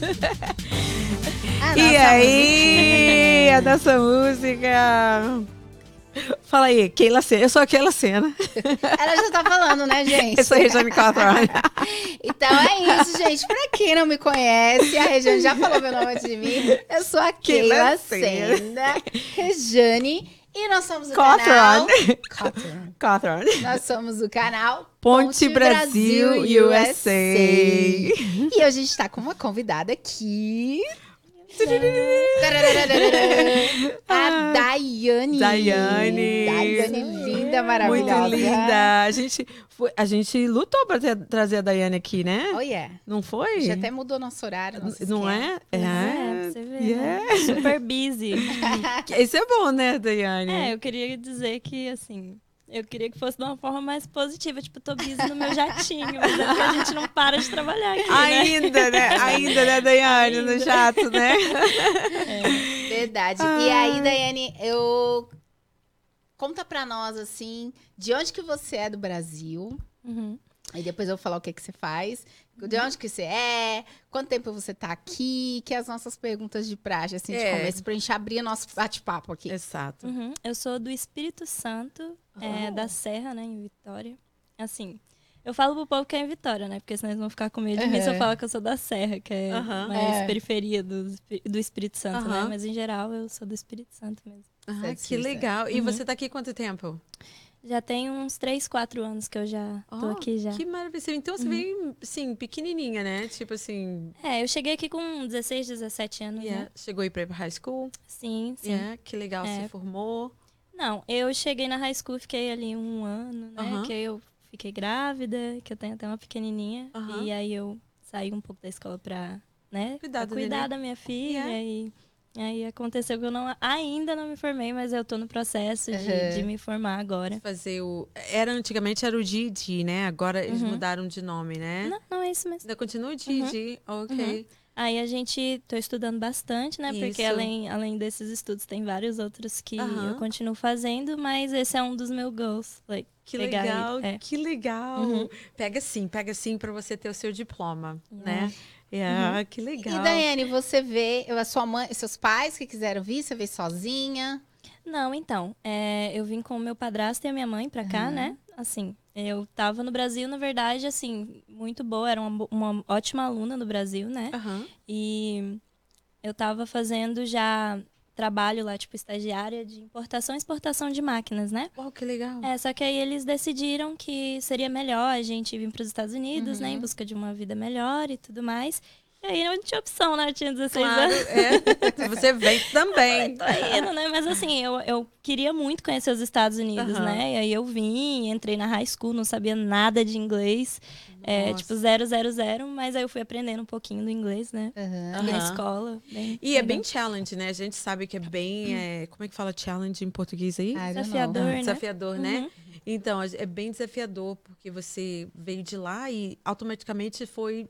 E aí, a nossa música. Fala aí, Keila Sena. Eu sou a Keila Sena. Ela já tá falando, né, gente? Eu sou a Regiane Cawthorn. Então é isso, gente. Pra quem não me conhece, a Rejane já falou meu nome antes de mim. Eu sou a Keila Keila Sena. Senda, Rejane. E nós somos o canal... Cawthorn. Cawthorn. Cawthorn. Nós somos o canal Ponte Brasil USA. E hoje a gente tá com uma convidada aqui. A Daiane. Daiane. Daiane linda, Muito maravilhosa. linda. A gente, foi, a gente lutou pra ter- trazer a Daiane aqui, né? Oh, yeah. Não foi? Já até mudou nosso horário. nosso Não esquema. é? Pois é, pra você ver, Yeah. né? Super busy. Isso é bom, né, Daiane? É, eu queria dizer que, assim, eu queria que fosse de uma forma mais positiva. Tipo, eu tô busy no meu jatinho, mas é porque a gente não para de trabalhar aqui, né? Ainda, né? Ainda, né, Daiane, no Ainda. jato, né? Verdade. E aí, Daiane, eu... Conta pra nós, assim, de onde que você é do Brasil. Uhum. Aí depois eu vou falar o que que você faz. De onde que você é, quanto tempo você tá aqui, que é as nossas perguntas de praxe, assim, de É. começo, pra gente abrir nosso bate-papo aqui. Exato. Uhum. Eu sou do Espírito Santo, é, Oh. da Serra, né, em Vitória. Assim, eu falo pro povo que é em Vitória, né? Porque senão eles vão ficar com medo de mim se eu Uhum. falar que eu sou da Serra, que é Aham. mais É. periferia do, do Espírito Santo, né? Mas em geral eu sou do Espírito Santo mesmo. Ah, Certo, que legal. E Uhum. você tá aqui quanto tempo? Já tem uns 3, 4 anos que eu já tô Oh, aqui já. Que maravilha. Então você veio, assim, pequenininha, né? Tipo assim, É, eu cheguei aqui com 16, 17 anos, yeah. né? chegou aí pra high school. Sim, sim. Yeah. Que legal, É. se formou. Não, eu cheguei na high school, fiquei ali um ano, né? Aham. Que eu fiquei grávida, que eu tenho até uma pequenininha. Aham. E aí eu saí um pouco da escola pra, né? Cuidar pra cuidar neném. da minha filha. Yeah. E aí aconteceu que eu não, ainda não me formei, mas eu tô no processo de, Uhum. de me formar agora. Fazer o. Era antigamente era o Didi, né? Agora eles Uhum. mudaram de nome, né? Não, não é isso mesmo. Ainda continua o Didi. Ok. Aí a gente tô estudando bastante, né? Porque Isso. além, além desses estudos, tem vários outros que Aham. eu continuo fazendo, mas esse é um dos meus goals. Like, Que legal, ele, é. que legal. Uhum. Pega sim, pega sim pra você ter o seu diploma, Yeah. né? Yeah, que legal. E Daiane, você vê, a sua mãe, seus pais que quiseram vir, você veio sozinha? Não, então, é, eu vim com o meu padrasto e a minha mãe pra cá, Aham. né? Assim, eu tava no Brasil, na verdade, assim, muito boa, era uma, uma ótima aluna no Brasil, né? Aham. E eu tava fazendo já trabalho lá, tipo, estagiária de importação e exportação de máquinas, né? Uau, que legal. É, só que aí eles decidiram que seria melhor a gente vir para os Estados Unidos, né? Em Uhum. busca de uma vida melhor e tudo mais. E aí não tinha opção, né? Eu tinha 16 Claro, anos. é. Você vem também. Tô indo, né? Mas assim, eu, eu queria muito conhecer os Estados Unidos, Aham. né? E aí eu vim, entrei na high school, não sabia nada de inglês. É, tipo, zero, zero, zero. Mas aí eu fui aprendendo um pouquinho do inglês, né? Aham. Na escola. bem E é bem challenge, né? A gente sabe que é bem. é, como é que fala challenge em português aí? Desafiador, né? Desafiador, né? Uhum. Então, é bem desafiador, porque você veio de lá e automaticamente foi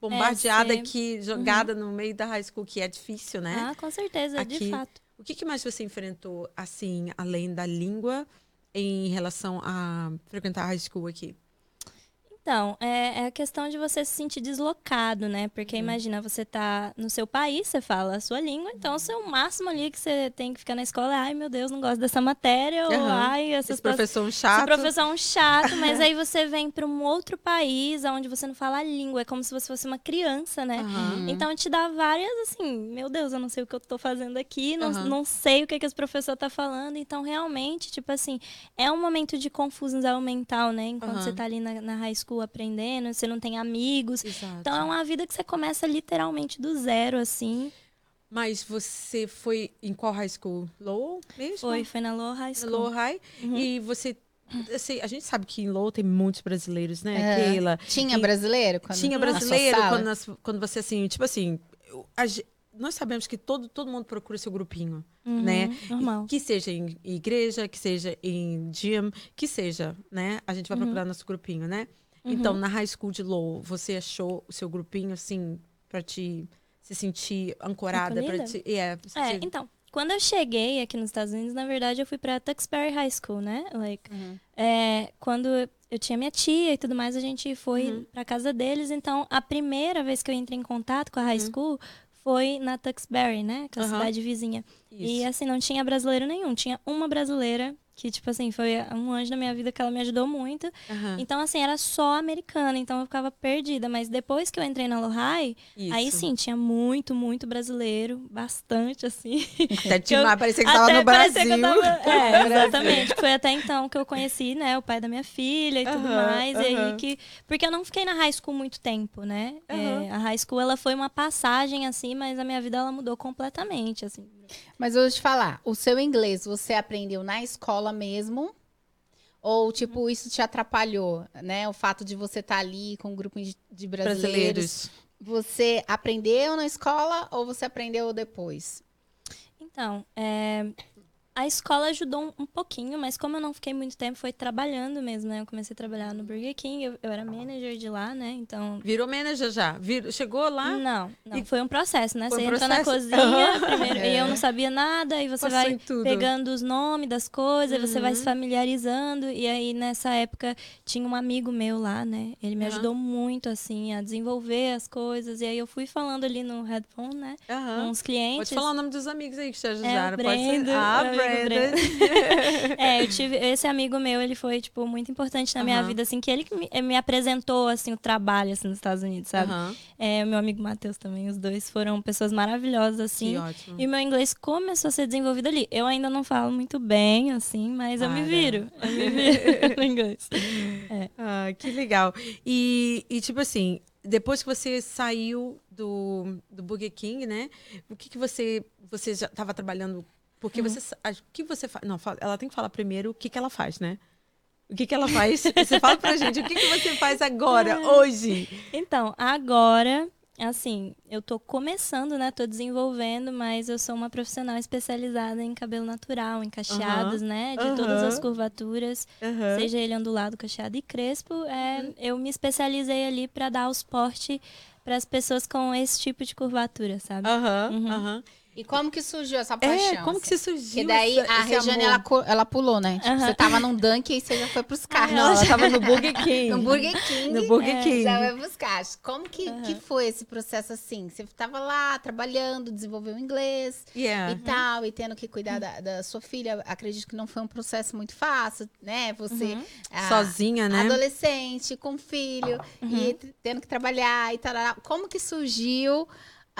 bombardeada É, aqui, jogada no meio da high school, que é difícil, né? Ah, com certeza, Aqui- de fato. O que, que mais você enfrentou, assim, além da língua, em relação a frequentar a high school aqui? Então, é, é a questão de você se sentir deslocado, né? Porque Uhum. imagina, você tá no seu país, você fala a sua língua, então o seu máximo ali que você tem que ficar na escola é, ai meu Deus, não gosto dessa matéria, ou Aham. ai, essa Esse professor um chato. Esse professor é um chato, mas aí você vem para um outro país onde você não fala a língua, é como se você fosse uma criança, né? Aham. Então te dá várias, assim, meu Deus, eu não sei o que eu tô fazendo aqui, não, não sei o que, que esse professor tá falando. Então, realmente, tipo assim, é um momento de confusão mental, né? Enquanto você tá ali na, na high school aprendendo, você não tem amigos. Exato. Então é uma vida que você começa literalmente do zero, assim. Mas você foi em qual high school? Lowell mesmo? Foi, foi na Low High School. Lowell High? Uhum. E você... assim, a gente sabe que em Lowell tem muitos brasileiros, né, É. Keila? Tinha E- brasileiro? Quando, Tinha na sua brasileiro sala? quando, nós- quando você, assim, tipo assim... eu- a nós sabemos que todo, todo mundo procura seu grupinho, Uhum, né? Normal. Que seja em igreja, que seja em gym, que seja, né? A gente vai Uhum. procurar nosso grupinho, né? Então, na high school de Lowell, você achou o seu grupinho, assim, pra te se sentir ancorada? Pra te, é, pra É, sentir- então, quando eu cheguei aqui nos Estados Unidos, na verdade, eu fui pra Tuxbury High School, né? Like, Uhum. é, quando eu tinha minha tia e tudo mais, a gente foi Uhum. pra casa deles. Então, a primeira vez que eu entrei em contato com a high school foi na Tuxbury, né? Que é a Uhum. cidade vizinha. E Isso. assim, não tinha brasileiro nenhum. Tinha uma brasileira que, tipo assim, foi um anjo na minha vida que ela me ajudou muito. Aham. Então, assim, era só americana, então eu ficava perdida. Mas depois que eu entrei na Lohai, aí sim, tinha muito, muito brasileiro, bastante, assim. Até que eu- parecia que tava no Brasil. tava- É, exatamente. Foi até então que eu conheci, né, o pai da minha filha e tudo Aham, mais. E aham. aí que. Porque eu não fiquei na high school muito tempo, né? É, a high school ela foi uma passagem, assim, mas a minha vida ela mudou completamente, assim. Mas eu vou te falar, o seu inglês você aprendeu na escola mesmo? Ou, tipo, isso te atrapalhou, né? O fato de você estar ali com um grupo de, de brasileiros. Brasileiros. Você aprendeu na escola ou você aprendeu depois? Então, é, a escola ajudou um, um pouquinho, mas como eu não fiquei muito tempo, foi trabalhando mesmo, né? Eu comecei a trabalhar no Burger King, eu, eu era manager de lá, né? Então. Virou manager já? Vir... Chegou lá? Não, não. E- Foi um processo, né? Foi você um entra na cozinha primeiro, É. e eu não sabia nada, e você Passou vai pegando os nomes das coisas, aí você vai Uhum. se familiarizando. E aí, nessa época, tinha um amigo meu lá, né? Ele me Aham. ajudou muito, assim, a desenvolver as coisas. E aí eu fui falando ali no headphone, né? Com os clientes. Pode falar o nome dos amigos aí que te É, ajudaram. o Pode ser. Ah, meu amigo Brandon. É, eu tive. Esse amigo meu, ele foi, tipo, muito importante na minha vida, assim, que ele que me, me apresentou, assim, o trabalho, assim, nos Estados Unidos, sabe? Aham. É, o meu amigo Matheus também, os dois foram pessoas maravilhosas, assim. Que ótimo. E o meu inglês começou a ser desenvolvido ali. Eu ainda não falo muito bem, assim, mas eu me Para. viro. Eu me viro no inglês. Ah, que legal. E, e, tipo assim, depois que você saiu do, do Burger King, né? O que, que você. Você já estava trabalhando. Porque Uhum. você. O que você faz? Não, ela tem que falar primeiro o que, que ela faz, né? O que, que ela faz? Você fala pra gente, o que, que você faz agora, hoje? Então, agora, assim, eu tô começando, né? Tô desenvolvendo, mas eu sou uma profissional especializada em cabelo natural, em cacheados, né? De todas Aham. as curvaturas. Aham. seja ele ondulado, cacheado e crespo, é, eu me especializei ali para dar o suporte para as pessoas com esse tipo de curvatura, sabe? Aham, Uhum. aham. E como que surgiu essa paixão? É, como que assim? você surgiu? Porque daí essa- a Regiane, ela, ela pulou, né? Tipo, Aham. você tava num Dunk e você já foi pros carros. Não, ela tava no Burger King. No Burger King. No Burger É, King. Já vai buscar. Como que, Aham. que foi esse processo assim? Você tava lá trabalhando, desenvolveu o inglês Yeah. e tal, e tendo que cuidar da, da sua filha. Acredito que não foi um processo muito fácil, né? Você, Uhum. ah, Sozinha, né? adolescente, com filho, e t- tendo que trabalhar e tal. Como que surgiu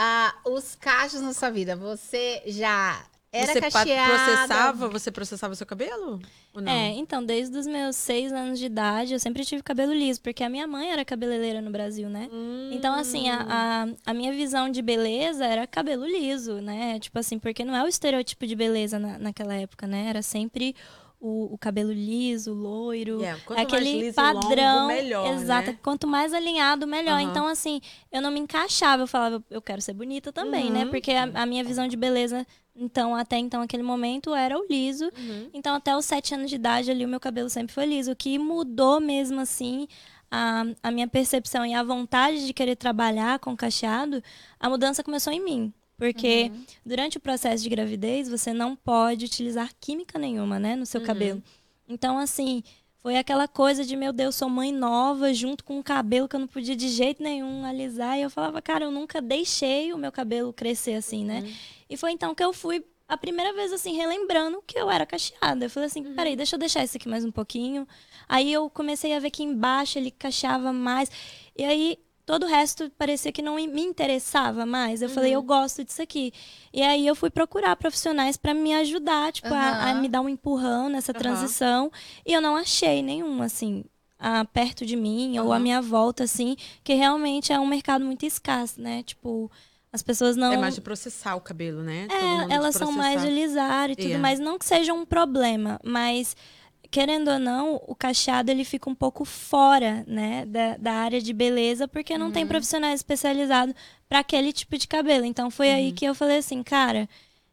ah, os cachos na sua vida? Você já era você cacheada? processava, você processava seu cabelo? Ou não? É, então, desde os meus seis anos de idade, eu sempre tive cabelo liso, porque a minha mãe era cabeleireira no Brasil, né? Hum. Então, assim, a, a, a minha visão de beleza era cabelo liso, né? Tipo assim, porque não é o estereotipo de beleza na, naquela época, né? Era sempre o, o cabelo liso, loiro. Yeah, quanto é aquele mais liso padrão. longo, melhor, exato. né? Quanto mais alinhado, melhor. Aham. Então, assim, eu não me encaixava. Eu falava, eu quero ser bonita também, né? Uhum. Porque a, a minha visão de beleza, então, até então, aquele momento, era o liso. Uhum. Então, até os sete anos de idade ali, o meu cabelo sempre foi liso. O que mudou mesmo, assim, a, a minha percepção e a vontade de querer trabalhar com cacheado, a mudança começou em mim. Porque durante o processo de gravidez, você não pode utilizar química nenhuma, né, no seu Uhum. cabelo. Então, assim, foi aquela coisa de, meu Deus, sou mãe nova, junto com um cabelo que eu não podia de jeito nenhum alisar. E eu falava, cara, eu nunca deixei o meu cabelo crescer assim, né? Uhum. E foi então que eu fui a primeira vez, assim, relembrando que eu era cacheada. Eu falei assim, Uhum. peraí, deixa eu deixar isso aqui mais um pouquinho. Aí eu comecei a ver que embaixo ele cacheava mais. E aí todo o resto parecia que não me interessava mais. Eu Uhum. falei, eu gosto disso aqui. E aí eu fui procurar profissionais para me ajudar, tipo, a, a Aham. me dar um empurrão nessa transição. E eu não achei nenhum, assim, a- perto de mim ou à minha volta, assim, que realmente é um mercado muito escasso, né? Tipo, as pessoas não. É mais de processar o cabelo, né? É, elas são mais de lisar e tudo Yeah. mais. Não que seja um problema, mas querendo ou não, o cacheado ele fica um pouco fora, né, da, da área de beleza, porque não tem profissionais especializados para aquele tipo de cabelo. Então foi aí que eu falei assim, cara,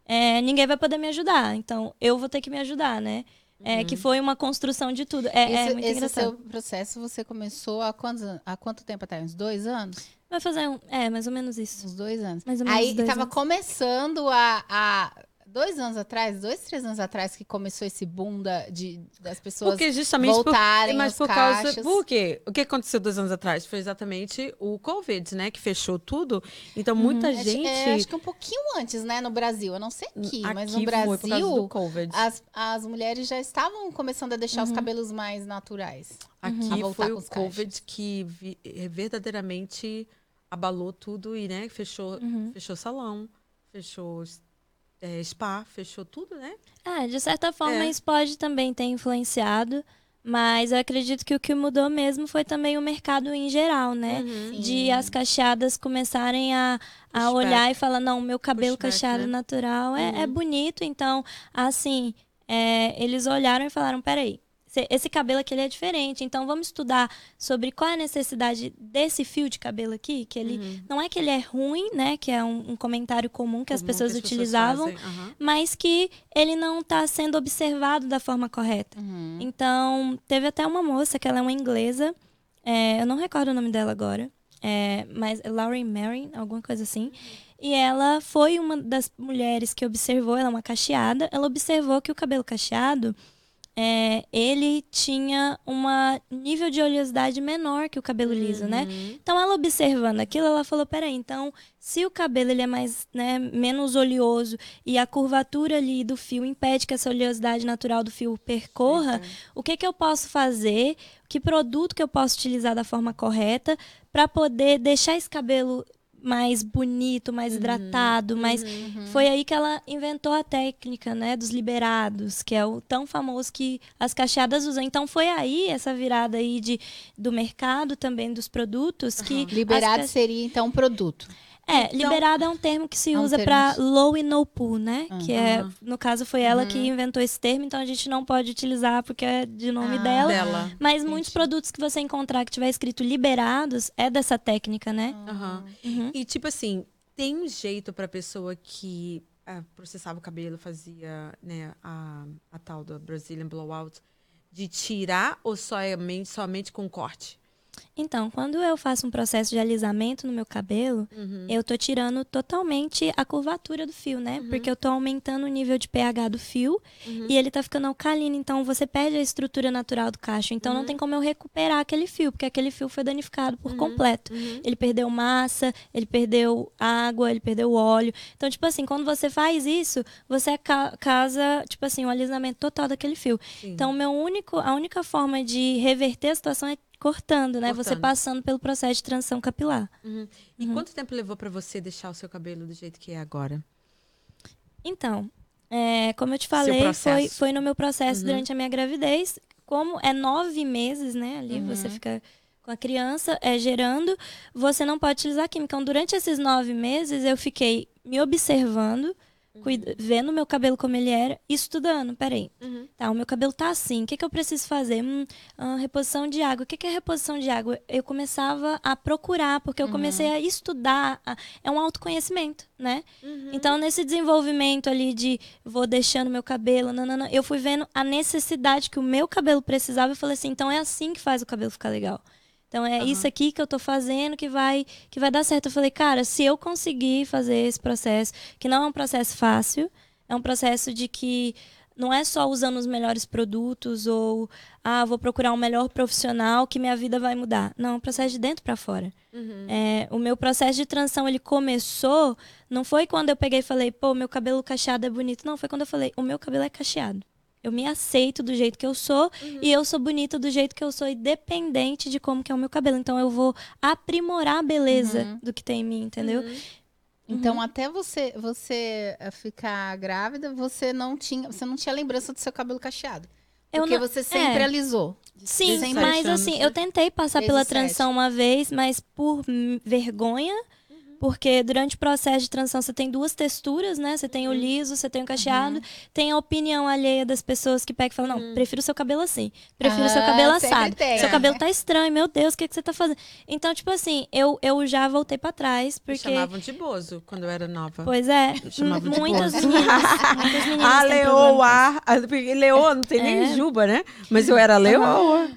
é, ninguém vai poder me ajudar, então eu vou ter que me ajudar, né? É, que foi uma construção de tudo. É, é esse muito esse engraçado. seu processo você começou há quantos an- há quanto tempo atrás? Uns dois anos? Vai fazer um. É, mais ou menos isso. Uns dois anos. Mais ou menos Aí dois tava anos. começando a, a dois anos atrás, dois, três anos atrás, que começou esse boom da, de, das pessoas Porque justamente voltarem por, mas por caixas. causa. Por quê? O que aconteceu dois anos atrás? Foi exatamente o Covid, né? Que fechou tudo. Então, muita É, gente. é, acho que um pouquinho antes, né, no Brasil. Eu não sei aqui, mas no aqui causa do Brasil, as, as mulheres já estavam começando a deixar os cabelos mais naturais. Aqui foi o Covid cachos. que vi- eh, verdadeiramente abalou tudo e, né, fechou, fechou salão, fechou eh, spa, fechou tudo, né? É, de certa forma, É. isso pode também ter influenciado, mas eu acredito que o que mudou mesmo foi também o mercado em geral, né? Uhum. De as cacheadas começarem a, a Pushback. olhar e falar, não, meu cabelo Pushback, cacheado né? natural é, é Uhum. bonito, então, assim, é, eles olharam e falaram, peraí, esse- cabelo aqui ele é diferente, então vamos estudar sobre qual é a necessidade desse fio de cabelo aqui, que ele Uhum. não é que ele é ruim, né, que é um, um comentário comum que as Comum pessoas que utilizavam, fazem, aham. mas que ele não está sendo observado da forma correta. Uhum. Então, teve até uma moça que ela é uma inglesa, é, eu não recordo o nome dela agora, é, mas é Lauren Marin, alguma coisa assim. E ela foi uma das mulheres que observou, ela é uma cacheada, ela observou que o cabelo cacheado, é, ele tinha um nível de oleosidade menor que o cabelo liso, né? Uhum. Então, ela observando aquilo, ela falou: peraí, então, se o cabelo ele é mais, né, menos oleoso e a curvatura ali do fio impede que essa oleosidade natural do fio percorra, o que, que eu posso fazer? Que produto que eu posso utilizar da forma correta para poder deixar esse cabelo mais bonito, mais hidratado, mais foi aí que ela inventou a técnica, né, dos liberados, que é o tão famoso que as cacheadas usam. Então foi aí essa virada aí de do mercado também dos produtos que Liberado ca- seria, então, um produto. É, Então- liberado é um termo que se É um usa para low e no poo, né? Que é, no caso foi ela Uhum. que inventou esse termo, então a gente não pode utilizar porque é de nome Ah, dela. Dela. Mas entendi. muitos produtos que você encontrar que tiver escrito liberados é dessa técnica, né? Aham. Uhum. E tipo assim, tem um jeito pra pessoa que ah, processava o cabelo, fazia né, a, a tal da Brazilian Blowout, de tirar ou somente, somente com corte? Então, quando eu faço um processo de alisamento no meu cabelo, eu tô tirando totalmente a curvatura do fio, né? Porque eu tô aumentando o nível de pH do fio e ele tá ficando alcalino. Então, você perde a estrutura natural do cacho. Então, não tem como eu recuperar aquele fio, porque aquele fio foi danificado por completo. Ele perdeu massa, ele perdeu água, ele perdeu óleo. Então, tipo assim, quando você faz isso, você ca- causa, tipo assim, um alisamento total daquele fio. Sim. Então, meu único, a única forma de reverter a situação é cortando, né? Você Cortando. passando pelo processo de transição capilar. Uhum. E quanto tempo levou pra você deixar o seu cabelo do jeito que é agora? Então, é, como eu te falei, foi, foi no meu processo Uhum. durante a minha gravidez. Como é nove meses, né? Ali Uhum. você fica com a criança é, gerando, você não pode utilizar química. Então, durante esses nove meses, eu fiquei me observando, Uhum. cuida- vendo o meu cabelo como ele era e estudando. Peraí, Uhum. tá, o meu cabelo tá assim, o que, que eu preciso fazer? Hum, ah, reposição de água. O que, que é reposição de água? Eu começava a procurar, porque eu comecei a estudar. a- é um autoconhecimento, né? Então, nesse desenvolvimento ali de vou deixando meu cabelo, nanana, eu fui vendo a necessidade que o meu cabelo precisava e falei assim, então é assim que faz o cabelo ficar legal. Então é Aham. isso aqui que eu tô fazendo que vai que vai dar certo. Eu falei, cara, se eu conseguir fazer esse processo, que não é um processo fácil, é um processo de que não é só usando os melhores produtos ou ah, vou procurar um melhor profissional que minha vida vai mudar. Não, é um processo de dentro para fora. Uhum. É, o meu processo de transição ele começou, não foi quando eu peguei e falei, pô, meu cabelo cacheado é bonito. Não, foi quando eu falei, o meu cabelo é cacheado. Eu me aceito do jeito que eu sou e eu sou bonita do jeito que eu sou, independente de como que é o meu cabelo. Então eu vou aprimorar a beleza Uhum. do que tem em mim, entendeu? Uhum. Então, até você você eh, ficar grávida, você não tinha, você não tinha lembrança do seu cabelo cacheado. Eu Porque não- você sempre é. alisou. Sim, mas anos, assim, né? eu tentei passar Desde pela transição uma vez, mas por vergonha, porque durante o processo de transição você tem duas texturas, né? Você tem o liso, você tem o cacheado, tem a opinião alheia das pessoas que pegam e falam, não, prefiro o seu cabelo assim, prefiro o seu Ah, cabelo assado. tem. Seu É. cabelo tá estranho, meu Deus, o que, que você tá fazendo? Então, tipo assim, eu, eu já voltei pra trás, Me porque... chamavam de Bozo quando eu era nova. Pois é, chamavam de muitas bozo. meninas, muitas meninas A com leoa. a- Porque leoa não tem É. nem juba, né? Mas eu era leoa.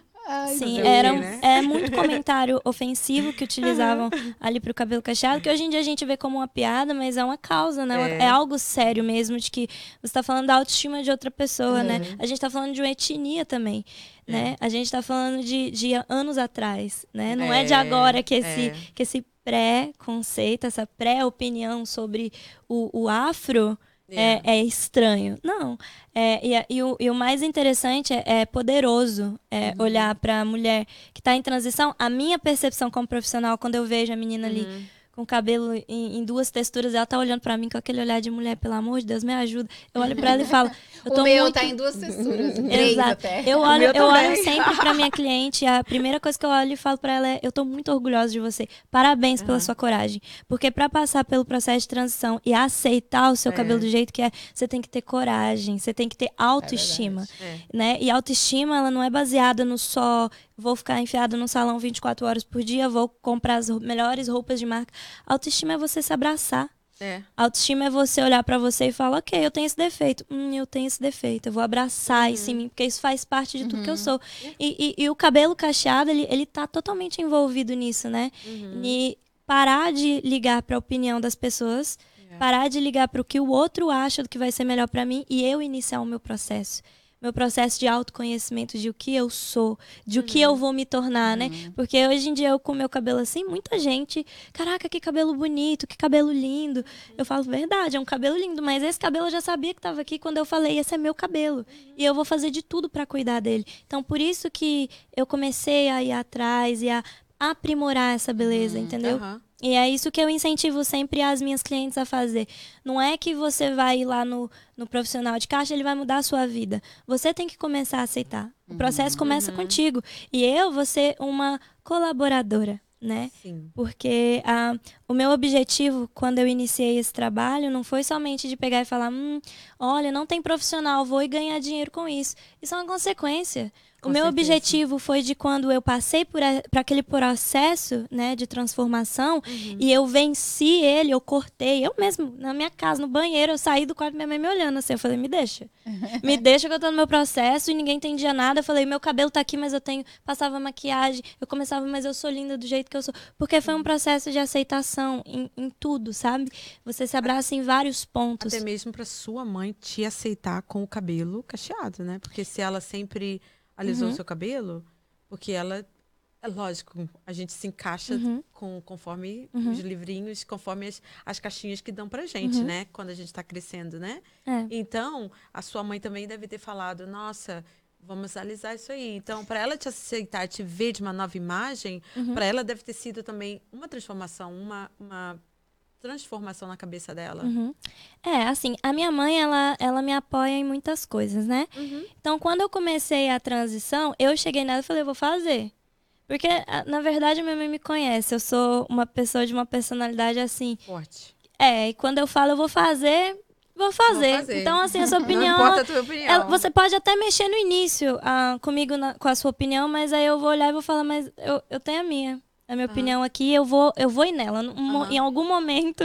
Ai, Sim, era um- né? é muito comentário ofensivo que utilizavam ali pro cabelo cacheado, que hoje em dia a gente vê como uma piada, mas é uma causa, né? É. É, algo sério mesmo, de que você tá falando da autoestima de outra pessoa, né? Uhum. A gente tá falando de uma etnia também, né? A gente tá falando de, de anos atrás, né? Não é, de É, agora que esse, é. que esse pré-conceito, essa pré-opinião sobre o, o afro é, é estranho. Não. É, e, e o, e o mais interessante é, é poderoso é, Uhum. olhar para a mulher que está em transição. A minha percepção como profissional, quando eu vejo a menina ali Uhum. Com o cabelo em, em duas texturas, ela tá olhando para mim com aquele olhar de mulher, pelo amor de Deus, me ajuda. Eu olho para ela e falo, eu tô o meu muito... tá em duas texturas, três Exato. até. Eu olho, eu olho sempre pra minha cliente. A primeira coisa que eu olho e falo pra ela é: eu tô muito orgulhosa de você. Parabéns pela sua coragem. Porque pra passar pelo processo de transição e aceitar o seu É. cabelo do jeito que é, você tem que ter coragem, você tem que ter autoestima. É. né? E autoestima, ela não é baseada no só vou ficar enfiada no salão 24 horas por dia, vou comprar as melhores roupas de marca. Autoestima é você se abraçar. É. Autoestima é você olhar pra você e falar, ok, eu tenho esse defeito. Hum, eu tenho esse defeito. Eu vou abraçar isso em mim, porque isso faz parte de tudo que eu sou. E, e- e o cabelo cacheado, ele, ele tá totalmente envolvido nisso, né? E parar de ligar pra opinião das pessoas, parar de ligar para o que o outro acha do que vai ser melhor pra mim e eu iniciar o meu processo. Meu processo de autoconhecimento de o que eu sou, de o que eu vou me tornar, né? Porque hoje em dia eu com meu cabelo assim, muita gente, caraca, que cabelo bonito, que cabelo lindo. Eu falo, verdade, é um cabelo lindo, mas esse cabelo eu já sabia que estava aqui quando eu falei, esse é meu cabelo. E eu vou fazer de tudo para cuidar dele. Então, por isso que eu comecei a ir atrás e a aprimorar essa beleza, entendeu? Aham. E é isso que eu incentivo sempre as minhas clientes a fazer. Não é que você vai ir lá no, no profissional de caixa, ele vai mudar a sua vida. Você tem que começar a aceitar. O processo começa contigo. E eu vou ser uma colaboradora, né? Sim. Porque ah, o meu objetivo, quando eu iniciei esse trabalho, não foi somente de pegar e falar: hum, olha, não tem profissional, vou ir ganhar dinheiro com isso. Isso é uma consequência. Com o meu certeza. objetivo foi de quando eu passei por, a- por aquele processo né, de transformação e eu venci ele, eu cortei, eu mesmo, na minha casa, no banheiro, eu saí do quarto minha mãe me olhando assim. Eu falei: me deixa. Me deixa que eu tô no meu processo e ninguém entendia nada. Eu falei, meu cabelo tá aqui, mas eu tenho. Passava maquiagem. Eu começava, mas eu sou linda do jeito que eu sou. Porque foi um processo de aceitação em, em tudo, sabe? Você se abraça em vários pontos. Até mesmo pra sua mãe te aceitar com o cabelo cacheado, né? Porque se ela sempre alisou o seu cabelo, porque ela. É lógico, a gente se encaixa Uhum. com, conforme Uhum. os livrinhos, conforme as, as caixinhas que dão pra gente, Uhum. né? Quando a gente tá crescendo, né? É. Então, a sua mãe também deve ter falado, nossa, vamos alisar isso aí. Então, para ela te aceitar, te ver de uma nova imagem, Uhum. para ela deve ter sido também uma transformação, uma, uma transformação na cabeça dela. Uhum. É, assim, a minha mãe, ela, ela me apoia em muitas coisas, né? Uhum. Então, quando eu comecei a transição, eu cheguei nela e falei, eu vou fazer. Porque, na verdade, a minha mãe me conhece. Eu sou uma pessoa de uma personalidade assim. Forte. É, e quando eu falo eu vou fazer, vou fazer. fazer. Então, assim, a sua opinião. Não importa a tua opinião. ela- você pode até mexer no início ah, comigo na- com a sua opinião, mas aí eu vou olhar e vou falar, mas eu, eu tenho a minha. A minha opinião aqui, eu vou, eu vou ir nela. Mo- Aham. Em algum momento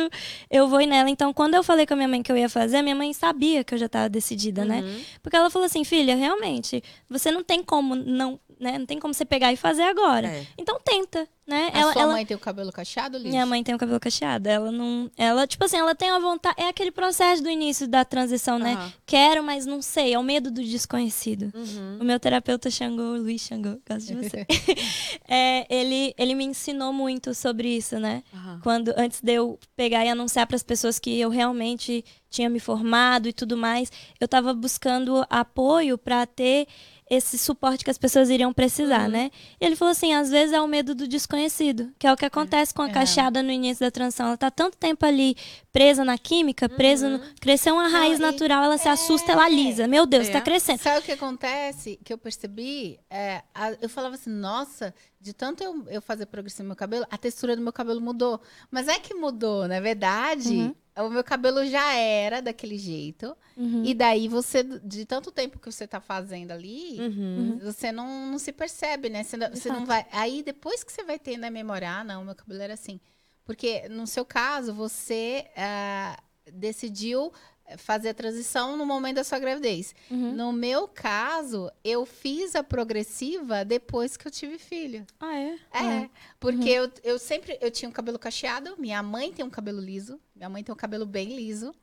eu vou ir nela. Então, quando eu falei com a minha mãe que eu ia fazer, a minha mãe sabia que eu já estava decidida, né? Uhum. Porque ela falou assim, filha, realmente, você não tem como não, né? Não tem como você pegar e fazer agora. É. Então tenta, né? A ela, sua ela- mãe tem o cabelo cacheado, Liz? minha mãe tem o cabelo cacheado. Ela não. Ela, tipo assim, ela tem a vontade. É aquele processo do início da transição, né? Aham. Quero, mas não sei. É o medo do desconhecido. Uhum. O meu terapeuta Xangô, Luiz Xangô, gosto de você. É, ele, ele me ensinou muito sobre isso, né? Aham. Quando, antes de eu pegar e anunciar para as pessoas que eu realmente tinha me formado e tudo mais, eu estava buscando apoio para ter esse suporte que as pessoas iriam precisar, né? E ele falou assim, às vezes é o medo do desconhecido, que é o que acontece com a É. cacheada no início da transição. Ela tá tanto tempo ali presa na química, presa no... Cresceu uma raiz e- natural, ela se assusta, ela é. alisa. Meu Deus, É. tá crescendo. Sabe o que acontece? Que eu percebi? É, a- eu falava assim, nossa, de tanto eu, eu fazer progressão no meu cabelo, a textura do meu cabelo mudou. Mas é que mudou, na verdade, Uhum. o meu cabelo já era daquele jeito. Uhum. E daí você, de tanto tempo que você tá fazendo ali, Uhum. você não, não se percebe, né? Você, não- você não vai. Aí depois que você vai tendo a memória, ah, não, meu cabelo era assim. Porque no seu caso, você ah, decidiu fazer a transição no momento da sua gravidez. Uhum. No meu caso, eu fiz a progressiva depois que eu tive filho. Ah, é? É, porque eu, eu sempre eu tinha um cabelo cacheado, minha mãe tem um cabelo liso, minha mãe tem um cabelo bem liso.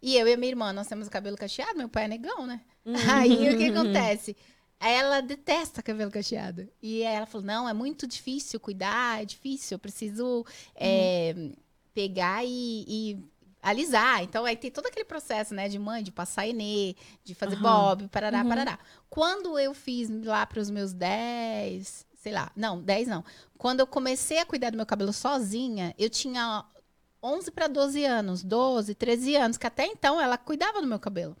E eu e a minha irmã, nós temos o cabelo cacheado, meu pai é negão, né? Aí o que acontece? Ela detesta cabelo cacheado. E ela falou: não, é muito difícil cuidar, é difícil, eu preciso é, pegar e, e alisar. Então aí tem todo aquele processo, né, de mãe, de passar enê, de fazer Aham. bob, parará, Uhum. parará. Quando eu fiz lá para os meus 10, sei lá, não, 10 não. Quando eu comecei a cuidar do meu cabelo sozinha, eu tinha 11 para 12 anos, 12, 13 anos, que até então ela cuidava do meu cabelo.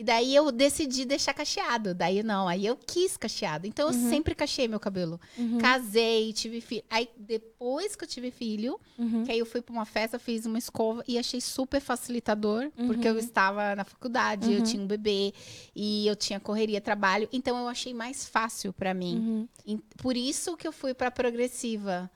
E daí eu decidi deixar cacheado. Daí não, aí eu quis cacheado. Então eu Uhum. sempre cacheei meu cabelo. Uhum. Casei, tive filho. Aí depois que eu tive filho, Uhum. que aí eu fui pra uma festa, fiz uma escova e achei super facilitador, Uhum. porque eu estava na faculdade, eu Uhum. tinha um bebê e eu tinha correria, trabalho, então eu achei mais fácil pra mim. Uhum. Por isso que eu fui pra progressiva.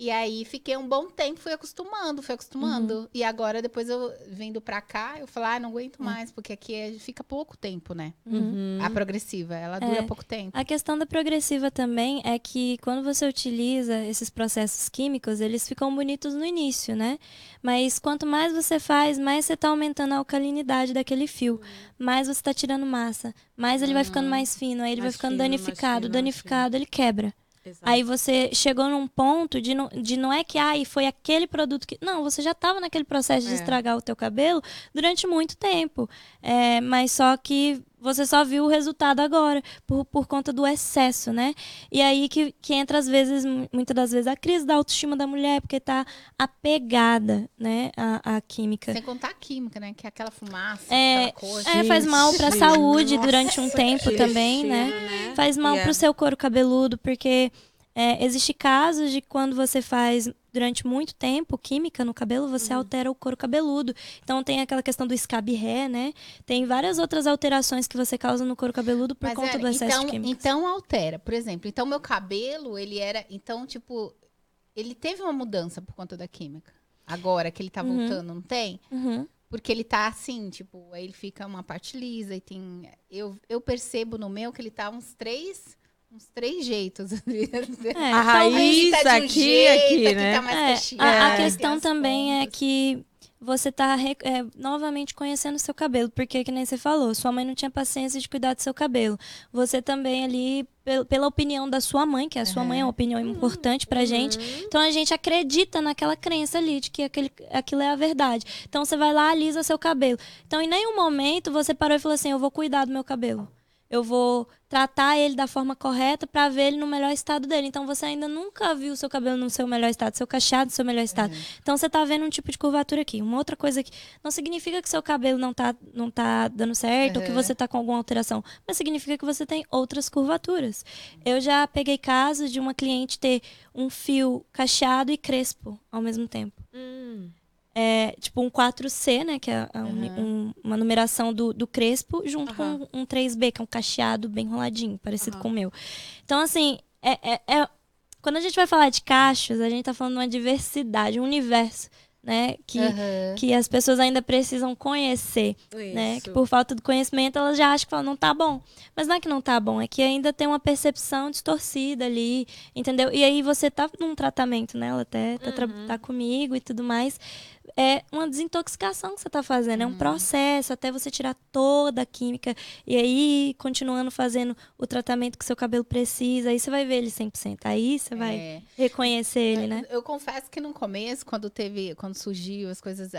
E aí fiquei um bom tempo, fui acostumando, fui acostumando. Uhum. E agora depois eu vindo pra cá, eu falei, ah, não aguento Hum. mais, porque aqui é- fica pouco tempo, né? Uhum. A progressiva, ela dura É. pouco tempo. A questão da progressiva também é que quando você utiliza esses processos químicos, eles ficam bonitos no início, né? Mas quanto mais você faz, mais você tá aumentando a alcalinidade daquele fio. Mais você tá tirando massa. Mais ele vai ficando mais fino. Aí ele vai Mais ficando fino, danificado. fino, danificado, ele quebra. Exato. Aí você chegou num ponto de não, de não é que ai, foi aquele produto que. Não, você já estava naquele processo de É. estragar o teu cabelo durante muito tempo. É, mas só que você só viu o resultado agora, por, por conta do excesso, né? E aí que, que entra, às vezes, mu- muitas das vezes, a crise da autoestima da mulher, porque tá apegada, né, à, à química. Sem contar a química, né? Que é aquela fumaça, É, aquela coisa. É, faz mal pra saúde nossa, durante um tempo aquele também, né? né? Faz mal é- pro seu couro cabeludo, porque é, existe casos de quando você faz durante muito tempo química no cabelo, você Uhum. altera o couro cabeludo. Então tem aquela questão do scab hair, né? Tem várias outras alterações que você causa no couro cabeludo por Mas conta era- do excesso então, de químicos. então altera. Por exemplo, então meu cabelo, ele era. Então, tipo, ele teve uma mudança por conta da química. Agora que ele tá Uhum. voltando, não tem? Uhum. Porque ele tá assim, tipo, aí ele fica uma parte lisa e tem. Eu, eu percebo no meu que ele tá uns três. Uns três jeitos. É, A raiz tá um aqui, jeito, aqui, né? tá mais É, a, a tem questão também é pontas. que você tá re- é, novamente conhecendo o seu cabelo, porque que nem você falou, sua mãe não tinha paciência de cuidar do seu cabelo. Você também ali, pel- pela opinião da sua mãe, que a sua Uhum. mãe é uma opinião importante pra gente, então a gente acredita naquela crença ali de que aquele, aquilo é a verdade. Então você vai lá, alisa seu cabelo. Então em nenhum momento você parou e falou assim, eu vou cuidar do meu cabelo. Eu vou tratar ele da forma correta pra ver ele no melhor estado dele. Então você ainda nunca viu o seu cabelo no seu melhor estado, seu cacheado no seu melhor estado. Então você tá vendo um tipo de curvatura aqui. Uma outra coisa que não significa que seu cabelo não tá, não tá dando certo ou que Uhum. você tá com alguma alteração, mas significa que você tem outras curvaturas. Eu já peguei casos de uma cliente ter um fio cacheado e crespo ao mesmo tempo. Hum. É, tipo um 4C, né? Que é um- um- uma numeração do, do crespo, junto Aham. com um 3B, que é um cacheado bem enroladinho, parecido Aham. com o meu. Então, assim, é, é- é- quando a gente vai falar de cachos, a gente tá falando de uma diversidade, um universo, né? Que, que as pessoas ainda precisam conhecer, né? Que Isso. por falta de conhecimento elas já acham que falam, não tá bom. Mas não é que não tá bom, é que ainda tem uma percepção distorcida ali, entendeu? E aí você tá num tratamento, né? Ela até tá, Uhum. tá comigo e tudo mais. É uma desintoxicação que você tá fazendo, é um processo até você tirar toda a química e aí continuando fazendo o tratamento que seu cabelo precisa, aí você vai ver ele 100%. Aí você vai É. reconhecer ele, né? Eu confesso que no começo, quando teve, quando surgiu as coisas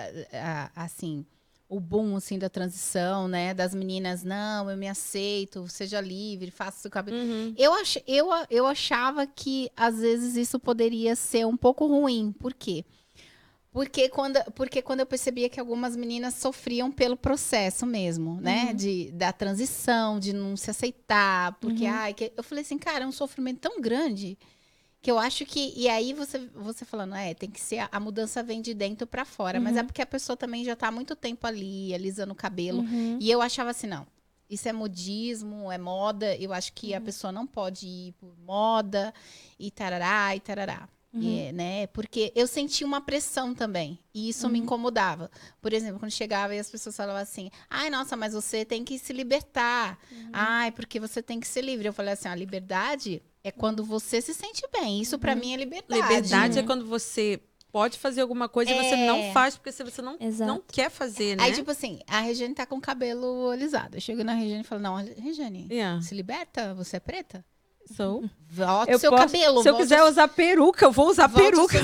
assim, o boom assim da transição, né, das meninas, não, eu me aceito, seja livre, faça o seu cabelo. Uhum. Eu, ach, eu, eu achava que às vezes isso poderia ser um pouco ruim. Por quê? Porque quando, porque quando eu percebia que algumas meninas sofriam pelo processo mesmo, né? Uhum. De, da transição, de não se aceitar. Porque, Uhum. ai, que, eu falei assim, cara, é um sofrimento tão grande que eu acho que. E aí você, você falando, é, tem que ser. A, a mudança vem de dentro pra fora. Mas Uhum. é porque a pessoa também já tá há muito tempo ali, alisando o cabelo. Uhum. E eu achava assim, não. Isso é modismo, é moda. Eu acho que Uhum. a pessoa não pode ir por moda e tarará e tarará. E, né? Porque eu sentia uma pressão também. E isso me incomodava. Por exemplo, quando chegava e as pessoas falavam assim: ai, nossa, mas você tem que se libertar. Ai, porque você tem que ser livre. Eu falei assim: a liberdade é quando você se sente bem. Isso pra mim é liberdade. Liberdade é quando você pode fazer alguma coisa e você É. não faz porque você não, Exato. não quer fazer, né? Aí, tipo assim, a Regiane tá com o cabelo alisado. Eu chego na Regiane e falo: não, Regiane, Yeah. se liberta, você é preta? So, Volta o eu seu posso- cabelo. se eu quiser usar peruca, eu vou usar Volte peruca.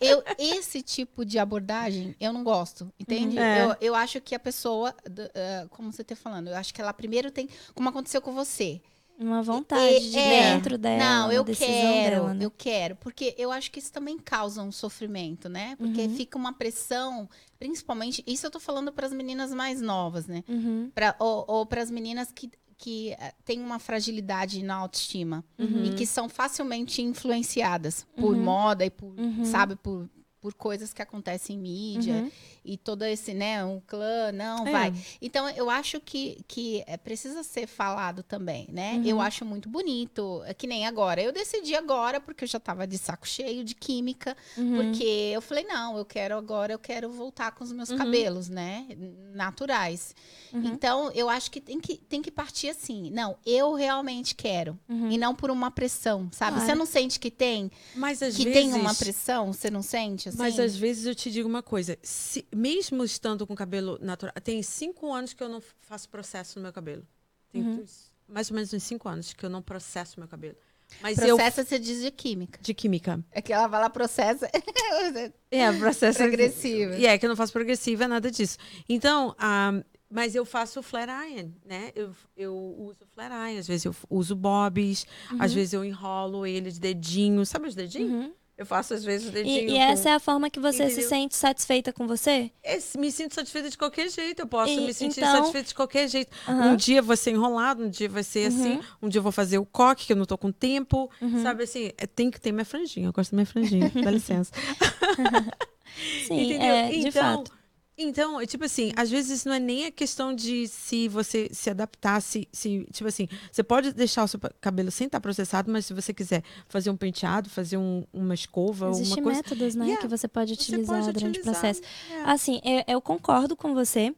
Eu, esse tipo de abordagem, eu não gosto, entende? Uhum. É. Eu, eu acho que a pessoa, eh, como você tá falando, eu acho que ela primeiro tem, como aconteceu com você. Uma vontade de É, dentro dela. não, eu quero, dela, né? eu quero, porque eu acho que isso também causa um sofrimento, né? Porque Uhum. fica uma pressão, principalmente, isso eu tô falando para as meninas mais novas, né? Uhum. Pra, ou ou para as meninas que, que eh, têm uma fragilidade na autoestima Uhum. e que são facilmente influenciadas por Uhum. moda e por, Uhum. sabe, por, por coisas que acontecem em mídia Uhum. E todo esse, né, um clã, não, É. vai. Então, eu acho que, que é, precisa ser falado também, né? Uhum. Eu acho muito bonito, é que nem agora. Eu decidi agora, porque eu já tava de saco cheio de química, Uhum. porque eu falei, não, eu quero agora, eu quero voltar com os meus Uhum. cabelos, né? Naturais. Uhum. Então, eu acho que tem, que tem que partir assim. Não, eu realmente quero. Uhum. E não por uma pressão, sabe? Claro. Você não sente que tem? Mas às que vezes. tem uma pressão? Você não sente? Assim? Mas às vezes eu te digo uma coisa. se- mesmo estando com cabelo natural. Tem cinco anos que eu não faço processo no meu cabelo. Tem Uhum. mais ou menos uns cinco anos que eu não processo meu cabelo. Mas Processa, você diz de química. eu. De química. É que ela vai lá, processa. É, processo. Progressiva. E é que eu não faço progressiva, nada disso. Então, ah, mas eu faço flare iron, né? Eu, eu uso flare iron, às vezes eu uso bobs, às vezes eu enrolo ele de dedinho. Sabe os dedinhos? Uhum. Eu faço às vezes o dedinho. E, e essa é a forma que você se Entendeu? sente satisfeita com você? Esse- me sinto satisfeita de qualquer jeito. Eu posso E- me sentir então- satisfeita de qualquer jeito. Aham. Um dia vai ser enrolado, um dia vai ser assim, um dia eu vou fazer o coque, que eu não tô com tempo. Uhum. Sabe assim, é, tem que ter minha franjinha. Eu gosto da minha franjinha, dá licença. Sim, Entendeu? é, de então, fato. Então, é tipo assim, às vezes não é nem a questão de se você se adaptar, se, se tipo assim, você pode deixar o seu cabelo sem estar processado, mas se você quiser fazer um penteado, fazer um- uma escova, Existem uma coisa, métodos, né, Yeah, que você pode você utilizar pode durante utilizar. o processo. É. Assim, eu, eu concordo com você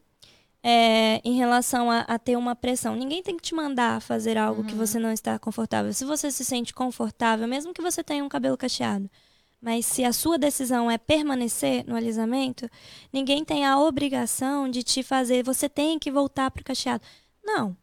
é, em relação a, a ter uma pressão. Ninguém tem que te mandar fazer algo que você não está confortável. Se você se sente confortável, mesmo que você tenha um cabelo cacheado, mas se a sua decisão é permanecer no alisamento, ninguém tem a obrigação de te fazer, você tem que voltar pro cacheado. Não,